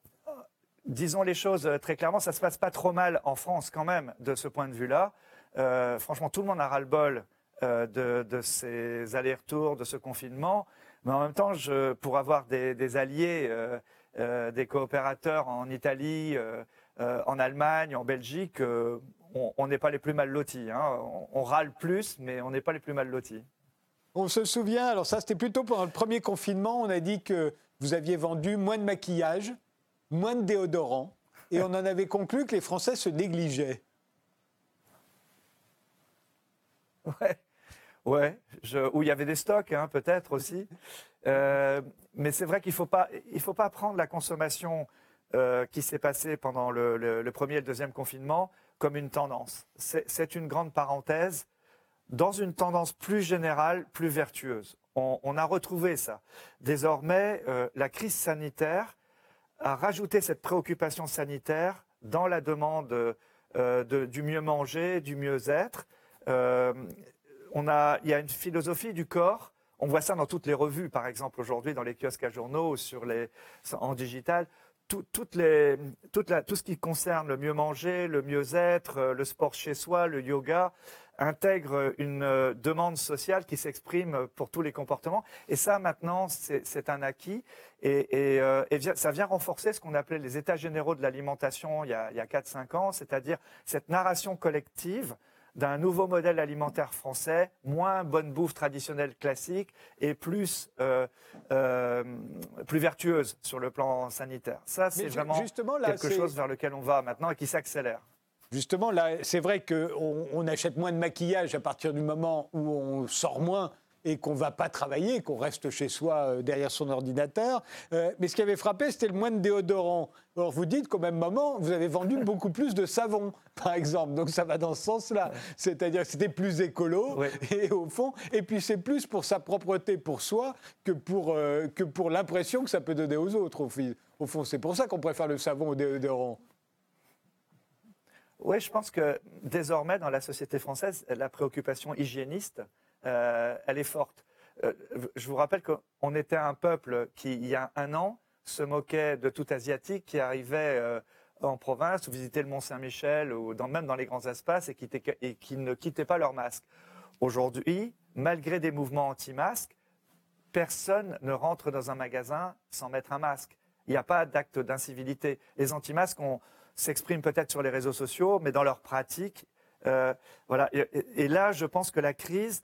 disons les choses très clairement, ça se passe pas trop mal en France quand même de ce point de vue-là. franchement, tout le monde a ras-le-bol de, de, ces allers-retours, de ce confinement. Mais en même temps, je, pour avoir des, alliés, euh, euh, des coopérateurs en Italie, en Allemagne, en Belgique, on n'est pas les plus mal lotis. Hein. On, râle plus, mais on n'est pas les plus mal lotis. On se souvient, alors ça c'était plutôt pendant le premier confinement, on a dit que vous aviez vendu moins de maquillage, moins de déodorant, et on en avait conclu que les Français se négligeaient. *laughs* Ouais, ouais, où il y avait des stocks, hein, peut-être aussi. Euh, mais c'est vrai qu'il ne faut, pas, faut pas prendre la consommation euh, qui s'est passée pendant le, premier et le deuxième confinement comme une tendance. C'est une grande parenthèse dans une tendance plus générale, plus vertueuse. On, a retrouvé ça. Désormais, euh, la crise sanitaire a rajouté cette préoccupation sanitaire dans la demande du mieux manger, du mieux-être. Euh, on a, il y a une philosophie du corps. On voit ça dans toutes les revues, par exemple aujourd'hui dans les kiosques à journaux, sur les, en digital tout, ce qui concerne le mieux manger, le mieux-être, euh, le sport chez soi, le yoga, intègre une euh, demande sociale qui s'exprime pour tous les comportements. Et ça, maintenant, c'est un acquis. Et, euh, ça vient renforcer ce qu'on appelait les états généraux de l'alimentation il y a, a 4-5 ans, c'est-à-dire cette narration collective d'un nouveau modèle alimentaire français, moins bonne bouffe traditionnelle classique et plus, euh, euh, plus vertueuse sur le plan sanitaire. Ça, c'est vraiment quelque chose vers lequel on va maintenant et qui s'accélère. Justement, là, c'est vrai qu'on on achète moins de maquillage à partir du moment où on sort moins et qu'on ne va pas travailler, qu'on reste chez soi euh, derrière son ordinateur. Euh, mais ce qui avait frappé, c'était le moins de déodorant. Alors vous dites qu'au même moment, vous avez vendu *laughs* beaucoup plus de savon, par exemple. Donc ça va dans ce sens-là. C'est-à-dire que c'était plus écolo, et au fond, et puis c'est plus pour sa propreté pour soi que pour, euh, que pour l'impression que ça peut donner aux autres, au, au fond. C'est pour ça qu'on préfère le savon au déodorant. Oui, je pense que désormais, dans la société française, la préoccupation hygiéniste, euh, elle est forte. Euh, je vous rappelle qu'on était un peuple qui, il y a un an, se moquait de tout asiatique qui arrivait euh, en province ou visitait le Mont Saint-Michel ou même dans les grands espaces et qui, et qui ne quittaient pas leur masque. Aujourd'hui, malgré des mouvements anti-masques, personne ne rentre dans un magasin sans mettre un masque. Il n'y a pas d'acte d'incivilité. Les anti-masques s'expriment peut-être sur les réseaux sociaux, mais dans leur pratique, voilà. et, là, je pense que la crise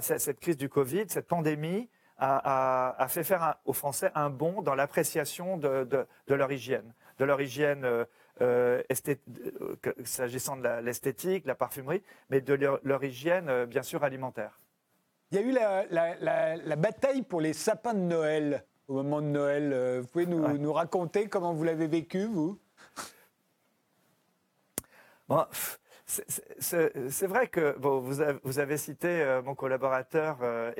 cette crise du Covid, cette pandémie, a, fait faire aux Français un bond dans l'appréciation de, leur hygiène, de leur hygiène euh, euh, s'agissant de l'esthétique, la, parfumerie, mais de leur, hygiène, euh, bien sûr, alimentaire. Il y a eu la, bataille pour les sapins de Noël au moment de Noël. Vous pouvez nous, nous raconter comment vous l'avez vécu, vous? Bon, c'est vrai que vous, avez, cité euh, mon collaborateur euh,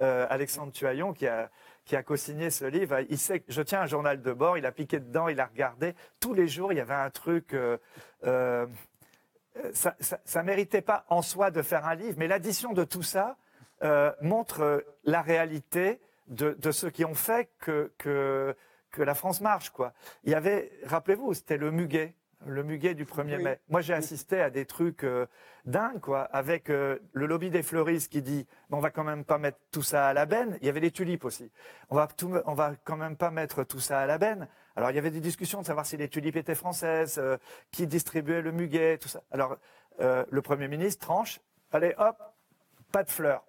euh, Alexandre Tuaillon qui a, qui a co-signé ce livre. Il sait je tiens un journal de bord, il a piqué dedans, il a regardé. Tous les jours, il y avait un truc. ça, ça, méritait pas en soi de faire un livre, mais l'addition de tout ça montre la réalité de, de ceux qui ont fait que, que, que la France marche. Quoi. Il y avait, rappelez-vous, c'était le muguet le muguet du 1er mai. Moi, j'ai assisté à des trucs euh, dingues, quoi, avec euh, le lobby des fleuristes qui dit on va quand même pas mettre tout ça à la benne. Il y avait les tulipes aussi. On va, tout, on va quand même pas mettre tout ça à la benne. Alors, il y avait des discussions de savoir si les tulipes étaient françaises, euh, qui distribuait le muguet, tout ça. Alors, le Premier ministre tranche allez, hop, pas de fleurs.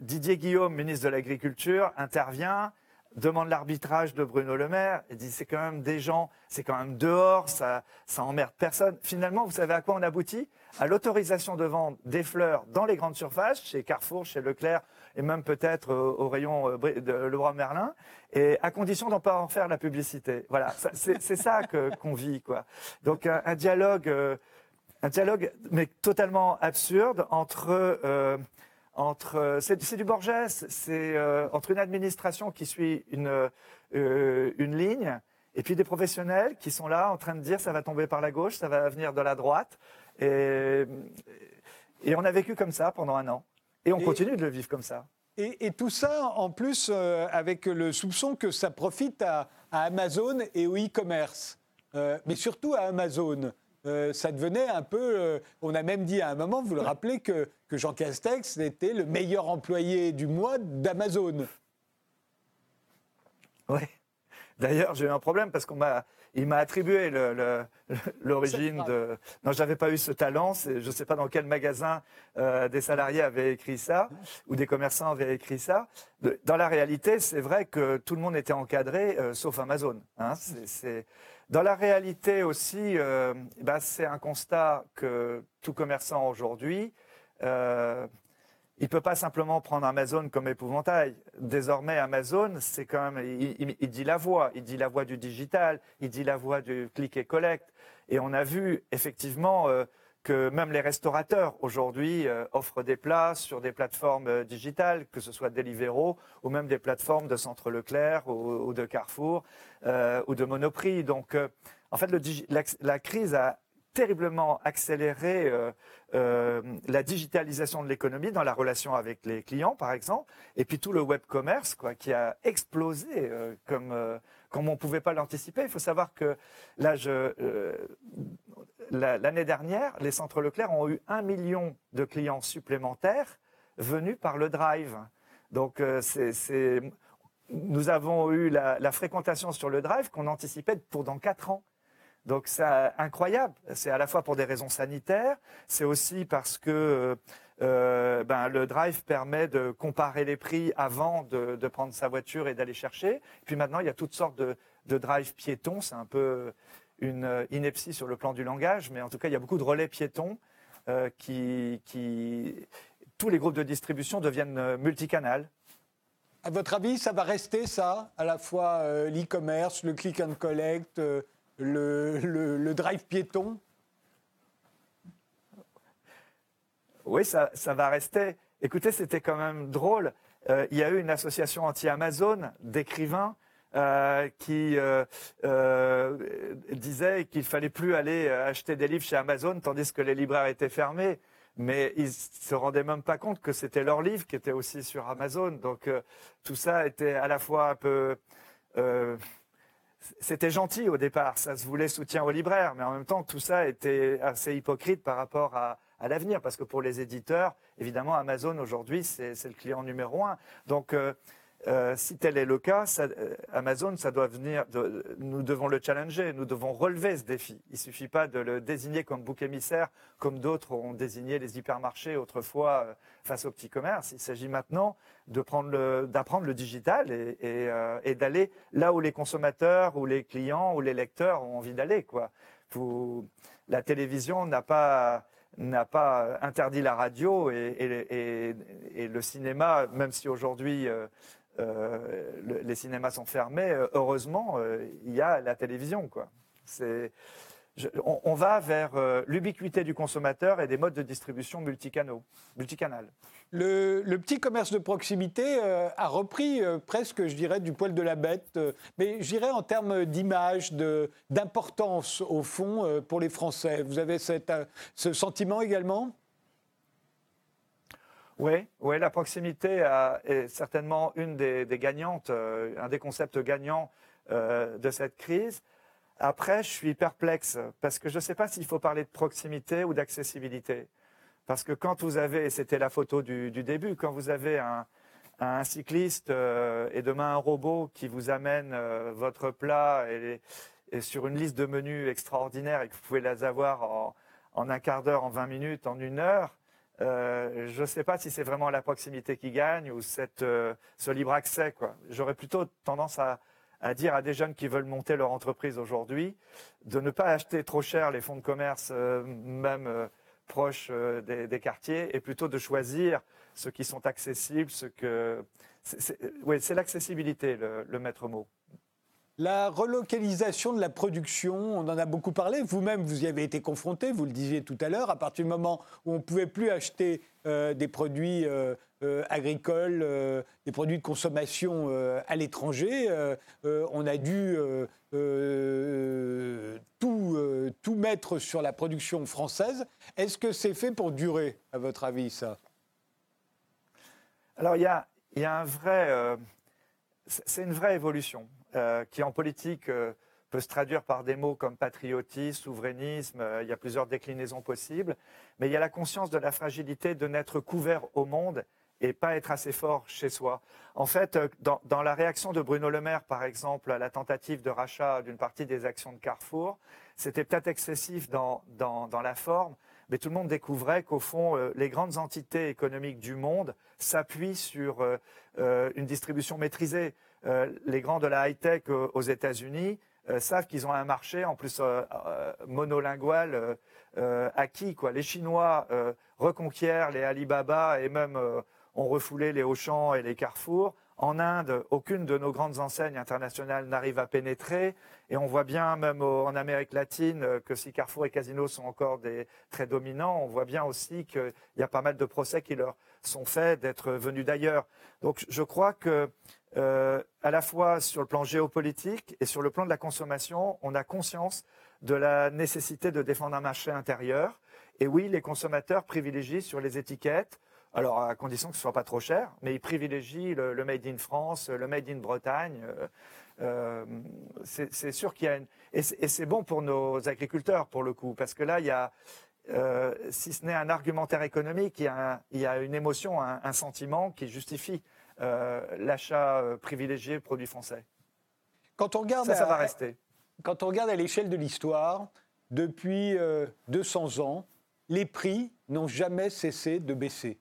Didier Guillaume, ministre de l'Agriculture, intervient demande l'arbitrage de Bruno Le Maire et dit c'est quand même des gens, c'est quand même dehors, ça, ça emmerde personne. Finalement, vous savez à quoi on aboutit? À l'autorisation de vendre des fleurs dans les grandes surfaces, chez Carrefour, chez Leclerc et même peut-être au, rayon euh, de Leroy Merlin, et à condition d'en pas en faire la publicité. Voilà, c'est ça qu'on vit quoi. Donc un, dialogue, euh, un dialogue mais totalement absurde entre euh, entre, euh, c'est du Borges, c'est euh, entre une administration qui suit une, euh, une ligne et puis des professionnels qui sont là en train de dire ça va tomber par la gauche, ça va venir de la droite. Et, et on a vécu comme ça pendant un an. Et on continue de le vivre comme ça. Et, et tout ça, en plus, avec le soupçon que ça profite à, à Amazon et au e-commerce. mais surtout à Amazon. Euh, ça devenait un peu. Euh, on a même dit à un moment, vous le rappelez, que, que Jean Castex était le meilleur employé du mois d'Amazon. Oui. D'ailleurs, j'ai eu un problème parce qu'on m'a, il m'a attribué l'origine de. Non, j'avais pas eu ce talent. Je ne sais pas dans quel magasin euh, des salariés avaient écrit ça ou des commerçants avaient écrit ça. dans la réalité, c'est vrai que tout le monde était encadré, euh, sauf Amazon. Hein. C'est, Dans la réalité aussi, euh, bah, c'est un constat que tout commerçant aujourd'hui il ne peut pas simplement prendre Amazon comme épouvantail. Désormais, Amazon, c'est quand même, il, dit la voix, il dit la voix du digital, il dit la voix du click et collect. Et on a vu effectivement euh, que même les restaurateurs aujourd'hui euh, offrent des plats sur des plateformes euh, digitales, que ce soit Deliveroo ou même des plateformes de Centre Leclerc ou, de Carrefour ou de Monoprix. Donc, en fait, la, crise a terriblement accéléré euh, euh, la digitalisation de l'économie dans la relation avec les clients, par exemple, et puis tout le web commerce, quoi, qui a explosé euh, comme comme on ne pouvait pas l'anticiper. Il faut savoir que là, l'année dernière, les centres Leclerc ont eu un million de clients supplémentaires venus par le drive. Donc, c'est, nous avons eu la, la, fréquentation sur le drive qu'on anticipait pour dans quatre ans. Donc c'est incroyable. C'est à la fois pour des raisons sanitaires, c'est aussi parce que euh, ben, le drive permet de comparer les prix avant de, prendre sa voiture et d'aller chercher. Puis maintenant, il y a toutes sortes de, de drive piétons. C'est un peu une ineptie sur le plan du langage, mais en tout cas, il y a beaucoup de relais piétons euh, qui, tous les groupes de distribution deviennent multicanales. À votre avis, ça va rester ça, à la fois euh, l'e-commerce, le click and collect, le, drive piéton? Oui, ça, va rester. Écoutez, c'était quand même drôle. Euh, il y a eu une association anti-Amazon d'écrivains euh, qui euh, disait qu'il fallait plus aller acheter des livres chez Amazon tandis que les libraires étaient fermés. Mais ils se rendaient même pas compte que c'était leur livre qui était aussi sur Amazon. Donc tout ça était à la fois un peu c'était gentil au départ, ça se voulait soutien aux libraires, mais en même temps, tout ça était assez hypocrite par rapport à, l'avenir, parce que pour les éditeurs, évidemment, Amazon aujourd'hui, c'est le client numéro un. Donc, euh, euh, si tel est le cas, euh, Amazon, ça doit venir. nous devons le challenger, nous devons relever ce défi. Il ne suffit pas de le désigner comme bouc émissaire, comme d'autres ont désigné les hypermarchés autrefois face au petit commerce. Il s'agit maintenant d'apprendre le, digital et, d'aller là où les consommateurs, ou les clients, ou les lecteurs ont envie d'aller. la télévision n'a pas n'a pas interdit la radio et, le cinéma, même si aujourd'hui euh, les cinémas sont fermés, euh, heureusement, euh, il y a la télévision. On, va vers l'ubiquité du consommateur et des modes de distribution multicanaux, multicanal. Le, petit commerce de proximité a repris presque, je dirais, du poil de la bête, mais je dirais en termes d'image, d'importance au fond pour les Français. Vous avez ce sentiment également? Oui, ouais, la proximité est certainement une des, gagnantes, euh, un des concepts gagnants euh, de cette crise. Après, je suis perplexe parce que je ne sais pas s'il faut parler de proximité ou d'accessibilité. Parce que quand vous avez, c'était la photo du, début, quand vous avez un, cycliste euh, et demain un robot qui vous amène votre plat et, sur une liste de menus extraordinaire et que vous pouvez les avoir en, un quart d'heure, en 20 minutes, en une heure, euh, je ne sais pas si c'est vraiment la proximité qui gagne ou cette, euh, ce libre accès. J'aurais plutôt tendance à, dire à des jeunes qui veulent monter leur entreprise aujourd'hui de ne pas acheter trop cher les fonds de commerce, euh, même proches des, quartiers, et plutôt de choisir ceux qui sont accessibles, ce que... C'est l'accessibilité le maître mot. La relocalisation de la production, on en a beaucoup parlé. Vous-même, vous y avez été confronté, vous le disiez tout à l'heure, à partir du moment où on ne pouvait plus acheter euh, des produits euh, euh, agricoles, des produits de consommation à l'étranger, on a dû tout, mettre sur la production française. Est-ce que c'est fait pour durer, à votre avis, ça? Alors, il y a un vrai... c'est une vraie évolution. Euh, qui en politique euh, peut se traduire par des mots comme patriotisme, souverainisme, euh, il y a plusieurs déclinaisons possibles, mais il y a la conscience de la fragilité de n'être couvert au monde et pas être assez fort chez soi. En fait, dans, la réaction de Bruno Le Maire, par exemple, à la tentative de rachat d'une partie des actions de Carrefour, c'était peut-être excessif dans, la forme, mais tout le monde découvrait qu'au fond, les grandes entités économiques du monde s'appuient sur une distribution maîtrisée. Les grands de la high-tech aux États-Unis savent qu'ils ont un marché, en plus monolingual, acquis. Les Chinois reconquièrent les Alibaba et même ont refoulé les Auchan et les Carrefour. En Inde, aucune de nos grandes enseignes internationales n'arrive à pénétrer. Et on voit bien, même en Amérique latine, euh, que si Carrefour et Casino sont encore des, très dominants, on voit bien aussi qu'il y a pas mal de procès qui leur sont faits d'être venus d'ailleurs. Donc je crois que, euh, à la fois sur le plan géopolitique et sur le plan de la consommation, on a conscience de la nécessité de défendre un marché intérieur. Et oui, les consommateurs privilégient sur les étiquettes alors, à condition que ce soit pas trop cher, mais ils privilégient le, Made in France, le Made in Bretagne. Euh, euh, c'est sûr qu'il y a une... Et c'est bon pour nos agriculteurs, pour le coup, parce que là, il y a, euh, si ce n'est un argumentaire économique, il y a, une émotion, un, sentiment qui justifie l'achat privilégié de produits français. Quand on regarde ça, ça va rester. Quand on regarde à l'échelle de l'histoire, depuis 200 ans, les prix n'ont jamais cessé de baisser.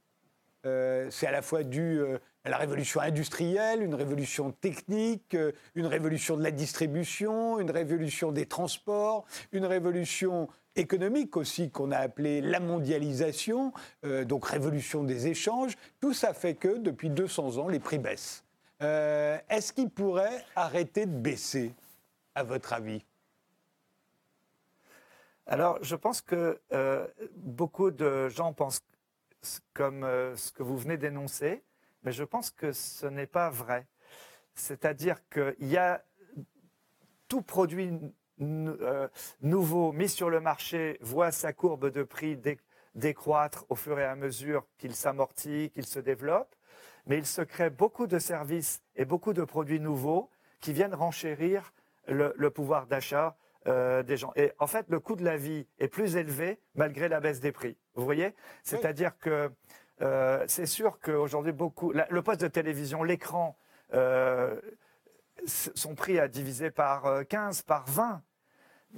Euh, c'est à la fois dû euh, à la révolution industrielle, une révolution technique, euh, une révolution de la distribution, une révolution des transports, une révolution économique aussi qu'on a appelée la mondialisation, donc révolution des échanges. Tout ça fait que depuis 200 ans, les prix baissent. Est-ce qu'ils pourraient arrêter de baisser, à votre avis? Alors, je pense que beaucoup de gens pensent comme euh, ce que vous venez d'énoncer, mais je pense que ce n'est pas vrai. C'est-à-dire qu'il y a tout produit euh, nouveau mis sur le marché voit sa courbe de prix décroître au fur et à mesure qu'il s'amortit, qu'il se développe, mais il se crée beaucoup de services et beaucoup de produits nouveaux qui viennent renchérir le pouvoir d'achat euh, des gens. Et en fait, le coût de la vie est plus élevé malgré la baisse des prix. Vous voyez? C'est-à-dire que euh, c'est sûr qu'aujourd'hui, beaucoup. le poste de télévision, l'écran, euh, son prix a divisé par 15, par 20.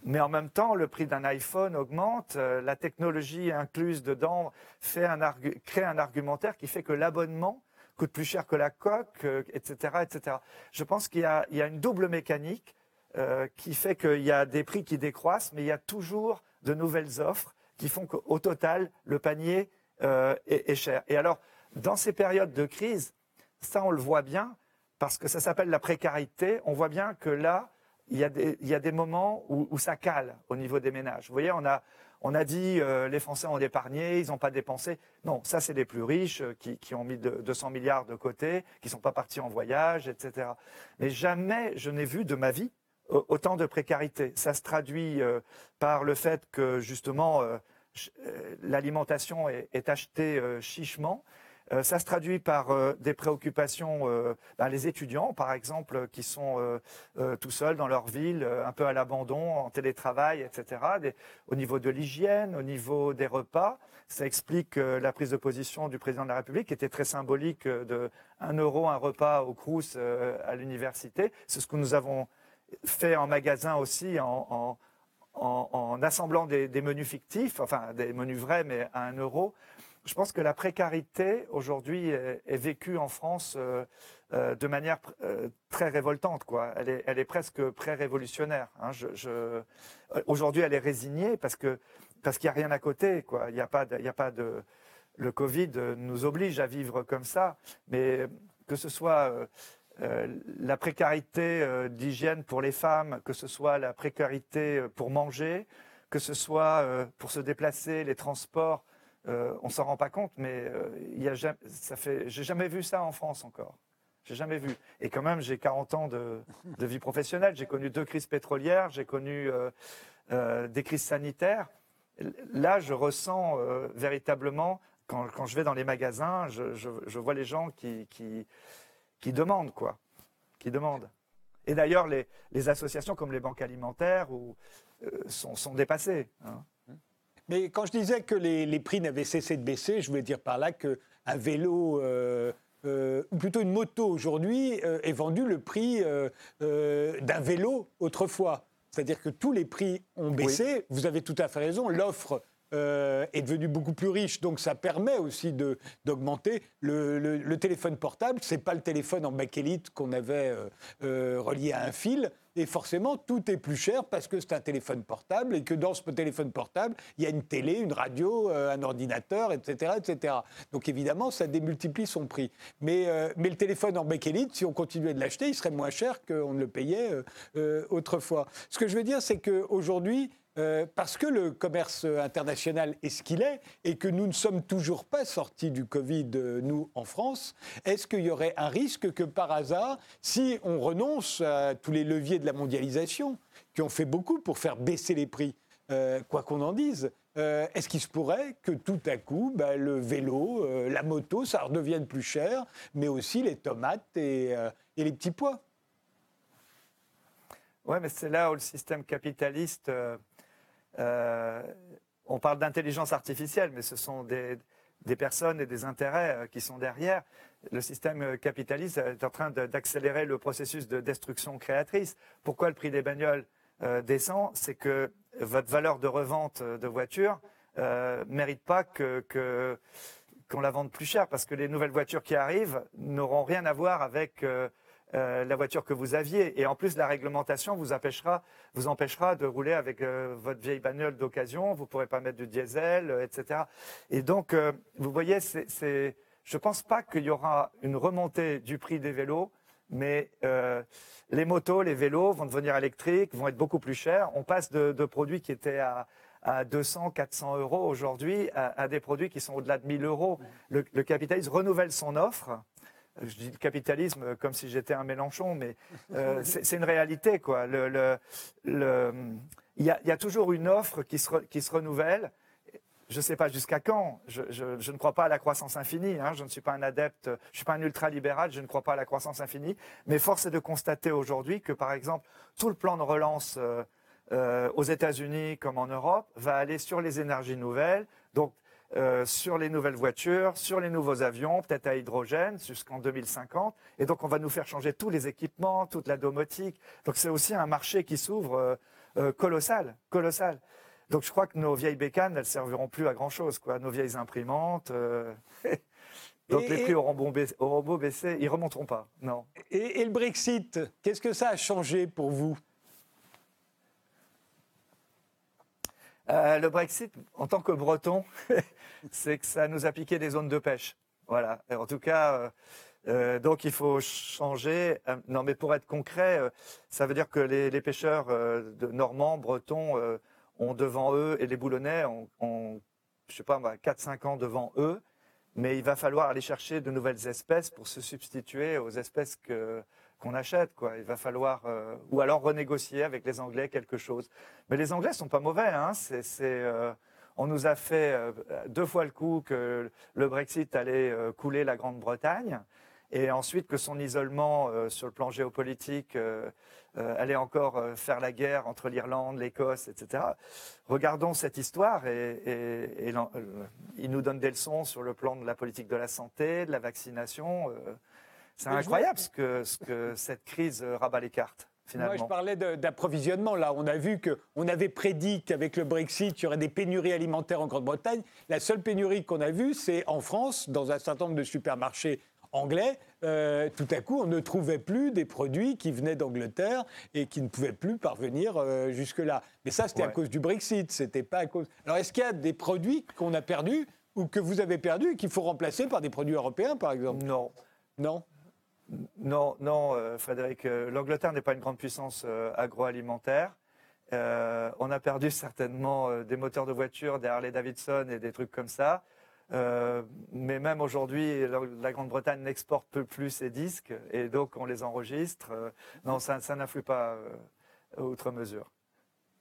Mais en même temps, le prix d'un iPhone augmente, la technologie incluse dedans fait un crée un argumentaire qui fait que l'abonnement coûte plus cher que la coque, etc., etc. Je pense qu'il y, a une double mécanique euh, qui fait qu'il y a des prix qui décroissent, mais il y a toujours de nouvelles offres qui font qu'au total, le panier euh, est, cher. Et alors, dans ces périodes de crise, ça, on le voit bien, parce que ça s'appelle la précarité. On voit bien que là, il y a des, moments où, ça cale au niveau des ménages. Vous voyez, on a, on a dit euh, les Français ont épargné, ils n'ont pas dépensé. Non, ça, c'est les plus riches qui, qui, ont mis 200 milliards de côté, qui ne sont pas partis en voyage, etc. Mais jamais je n'ai vu de ma vie autant de précarité. Ça se traduit euh, par le fait que justement euh, euh, l'alimentation est, achetée chichement. Ça se traduit par des préoccupations, ben, les étudiants par exemple, qui sont tout seuls dans leur ville, un peu à l'abandon, en télétravail, etc. au niveau de l'hygiène, au niveau des repas. Ça explique la prise de position du président de la République, qui était très symbolique de 1 euro un repas au Crous à l'université. C'est ce que nous avons fait en magasin aussi en, assemblant des, menus fictifs, enfin des menus vrais mais à un euro. Je pense que la précarité aujourd'hui est, vécue en France euh, euh, de manière euh, très révoltante. Elle, est, presque pré-révolutionnaire. Hein. aujourd'hui, elle est résignée parce parce qu'il n'y a rien à côté. Il n'y a pas, de le Covid nous oblige à vivre comme ça, mais que ce soit la précarité d'hygiène pour les femmes, que ce soit la précarité pour manger, que ce soit pour se déplacer, les transports, on s'en rend pas compte, mais il y a jamais, ça fait, j'ai jamais vu ça en France encore. J'ai jamais vu. Et quand même, j'ai 40 ans de, vie professionnelle. J'ai connu deux crises pétrolières, j'ai connu des crises sanitaires. Là, je ressens véritablement, quand, je vais dans les magasins, je, vois les gens qui, qui demandent, quoi. Qui demandent. Et d'ailleurs, les, associations comme les banques alimentaires ou, euh, sont, dépassées. Hein. Mais quand je disais que les, prix n'avaient cessé de baisser, je voulais dire par là que un vélo euh, ou plutôt une moto aujourd'hui, euh, est vendue le prix euh, d'un vélo autrefois. C'est-à-dire que tous les prix ont baissé. Vous avez tout à fait raison. L'offre est devenue beaucoup plus riche, donc ça permet aussi d'augmenter. Le, téléphone portable, c'est pas le téléphone en bakélite qu'on avait relié à un fil. Et forcément, tout est plus cher parce que c'est un téléphone portable et que dans ce téléphone portable, il y a une télé, une radio, euh, un ordinateur, etc., etc. Donc évidemment, ça démultiplie son prix. Mais, euh, mais le téléphone en bakélite, si on continuait de l'acheter, il serait moins cher qu'on ne le payait euh, autrefois. Ce que je veux dire, c'est qu'aujourd'hui, euh, parce que le commerce international est ce qu'il est et que nous ne sommes toujours pas sortis du Covid, euh, nous, en France, est-ce qu'il y aurait un risque que par hasard, si on renonce à tous les leviers de la mondialisation, qui ont fait beaucoup pour faire baisser les prix, euh, quoi qu'on en dise, est-ce qu'il se pourrait que tout à coup, bah, le vélo, la moto, ça redevienne plus cher, mais aussi les tomates et, et les petits pois? Oui, mais c'est là où le système capitaliste euh, on parle d'intelligence artificielle, mais ce sont des, personnes et des intérêts euh, qui sont derrière. Le système capitaliste est en train d'accélérer le processus de destruction créatrice. Pourquoi le prix des bagnoles euh, descend? C'est que votre valeur de revente de voiture ne mérite pas qu'on la vende plus cher, parce que les nouvelles voitures qui arrivent n'auront rien à voir avec euh, la voiture que vous aviez. Et en plus, la réglementation vous empêchera, vous empêchera de rouler avec euh, votre vieille bagnole d'occasion. Vous ne pourrez pas mettre du diesel, euh, etc. Et donc, vous voyez, je ne pense pas qu'il y aura une remontée du prix des vélos, mais les motos, les vélos vont devenir électriques, vont être beaucoup plus chers. On passe de, produits qui étaient à, à 200, 400 euros aujourd'hui à, des produits qui sont au-delà de 1000 euros. Le, le capitalisme renouvelle son offre je dis le capitalisme comme si j'étais un Mélenchon, mais *laughs* euh, c'est une réalité. Quoi. Le, il, y a, toujours une offre qui se, qui se renouvelle. Je ne sais pas jusqu'à quand. Je, ne crois pas à la croissance infinie. Hein. Je ne suis pas un adepte, je ne suis pas un ultra-libéral, je ne crois pas à la croissance infinie. Mais force est de constater aujourd'hui que, par exemple, tout le plan de relance euh, euh, aux États-Unis comme en Europe va aller sur les énergies nouvelles. Donc, euh, sur les nouvelles voitures, sur les nouveaux avions, peut-être à hydrogène jusqu'en 2050. Et donc, on va nous faire changer tous les équipements, toute la domotique. Donc, c'est aussi un marché qui s'ouvre euh, euh, colossal, colossal. Donc, je crois que nos vieilles bécanes, elles serviront plus à grand chose, quoi. Nos vieilles imprimantes. *laughs* donc, les prix auront, bon baissé, auront beau baisser, ils remonteront pas. Non. et le Brexit, qu'est-ce que ça a changé pour vous? Euh, le Brexit, en tant que Breton, *laughs* c'est que ça nous a piqué des zones de pêche. Voilà. en tout cas, euh, euh, donc il faut changer. non, mais pour être concret, ça veut dire que les, pêcheurs normands, bretons, ont devant eux, et les boulonnais ont, ont je sais pas, 4-5 ans devant eux. Mais il va falloir aller chercher de nouvelles espèces pour se substituer aux espèces que, qu'on achète. Quoi. Il va falloir, euh, ou alors renégocier avec les Anglais quelque chose. Mais les Anglais sont pas mauvais. Hein. Euh, on nous a fait euh, deux fois le coup que le Brexit allait couler la Grande-Bretagne, et ensuite que son isolement sur le plan géopolitique allait encore faire la guerre entre l'Irlande, l'Écosse, etc. Regardons cette histoire et, et il nous donne des leçons sur le plan de la politique de la santé, de la vaccination. C'est incroyable ce que, ce que cette crise rabat les cartes. Finalement. Moi, je parlais d'approvisionnement. Là, on a vu qu'on avait prédit qu'avec le Brexit, il y aurait des pénuries alimentaires en Grande-Bretagne. La seule pénurie qu'on a vue, c'est en France, dans un certain nombre de supermarchés anglais. Euh, tout à coup, on ne trouvait plus des produits qui venaient d'Angleterre et qui ne pouvaient plus parvenir euh, jusque-là. Mais ça, c'était à cause du Brexit. C'était pas à cause. Alors, est-ce qu'il y a des produits qu'on a perdus ou que vous avez perdus et qu'il faut remplacer par des produits européens, par exemple? Non. Non? Non, non, euh, Frédéric. Euh, L'Angleterre n'est pas une grande puissance euh, agroalimentaire. on a perdu certainement des moteurs de voiture, des Harley Davidson et des trucs comme ça. mais même aujourd'hui, la, Grande-Bretagne n'exporte peu plus ses disques et donc on les enregistre. non, ça, n'influe pas outre mesure.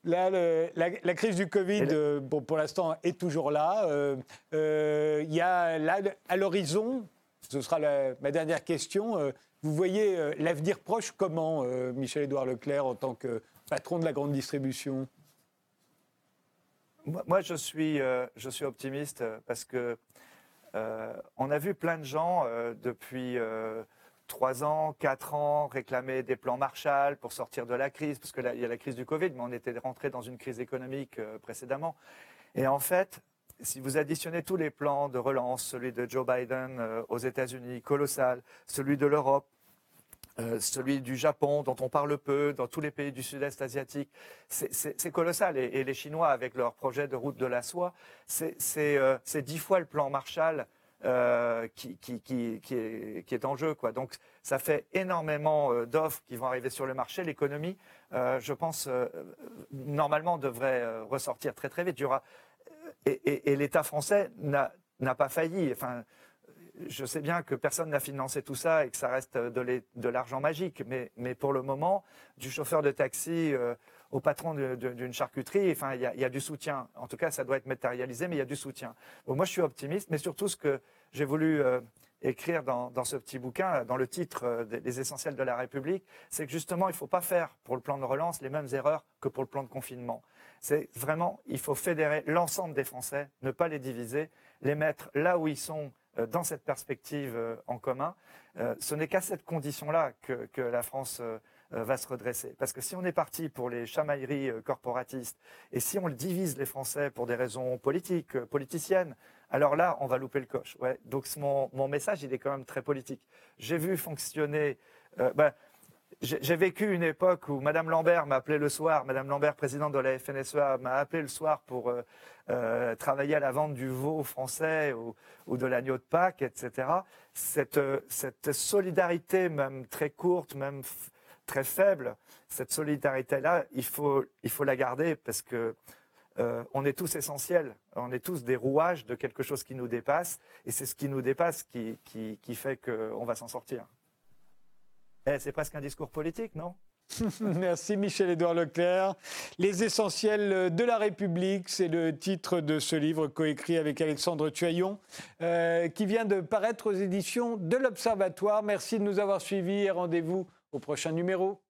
Là, la, crise du Covid, bon, pour l'instant, est toujours là. Il y a là, à l'horizon, ce sera ma dernière question. Euh, vous voyez euh, l'avenir proche comment, euh, Michel-Édouard Leclerc, en tant que patron de la grande distribution? Moi, je, suis, je suis optimiste parce que on a vu plein de gens depuis trois ans, quatre ans, réclamer des plans Marshall pour sortir de la crise, parce qu'il y a la crise du Covid, mais on était rentré dans une crise économique euh, précédemment. Et en fait, si vous additionnez tous les plans de relance, celui de Joe Biden euh, aux États-Unis, colossal, celui de l'Europe, euh, celui du Japon, dont on parle peu, dans tous les pays du sud-est asiatique, c'est colossal. Et, les Chinois, avec leur projet de route de la soie, c'est dix fois le plan Marshall euh, qui, est, en jeu. Donc ça fait énormément euh, d'offres qui vont arriver sur le marché. L'économie, euh, je pense, normalement devrait ressortir très très vite. Il y aura... Et, l'État français n'a pas failli. Enfin, je sais bien que personne n'a financé tout ça et que ça reste de l'argent magique, mais, pour le moment, du chauffeur de taxi au patron d'une charcuterie. Enfin, il y, a, du soutien. En tout cas, ça doit être matérialisé, mais il y a du soutien. moi, je suis optimiste, mais surtout ce que j'ai voulu euh, écrire dans, ce petit bouquin, dans le titre euh, des, essentiels de la République, c'est que justement, il ne faut pas faire pour le plan de relance les mêmes erreurs que pour le plan de confinement. C'est vraiment, il faut fédérer l'ensemble des Français, ne pas les diviser, les mettre là où ils sont euh, dans cette perspective en commun. Ce n'est qu'à cette condition-là que, la France euh, va se redresser. Parce que si on est parti pour les chamailleries euh, corporatistes et si on divise les Français pour des raisons politiques, euh, politiciennes, alors là, on va louper le coche. Donc mon, message, il est quand même très politique. J'ai vu fonctionner. Ben, j'ai vécu une époque où Madame Lambert m'a appelé le soir, Madame Lambert, présidente de la FNSEA, m'a appelé le soir pour travailler à la vente du veau français ou, de l'agneau de Pâques, etc. Cette, solidarité, même très courte, même très faible, cette solidarité-là, il faut la garder parce que euh, on est tous essentiels, on est tous des rouages de quelque chose qui nous dépasse, et c'est ce qui nous dépasse qui, fait qu'on va s'en sortir. Eh, c'est presque un discours politique, non *laughs* Merci Michel-Édouard Leclerc. Les essentiels de la République, c'est le titre de ce livre coécrit avec Alexandre Tuaillon, euh, qui vient de paraître aux éditions de l'Observatoire. Merci de nous avoir suivis et rendez-vous au prochain numéro.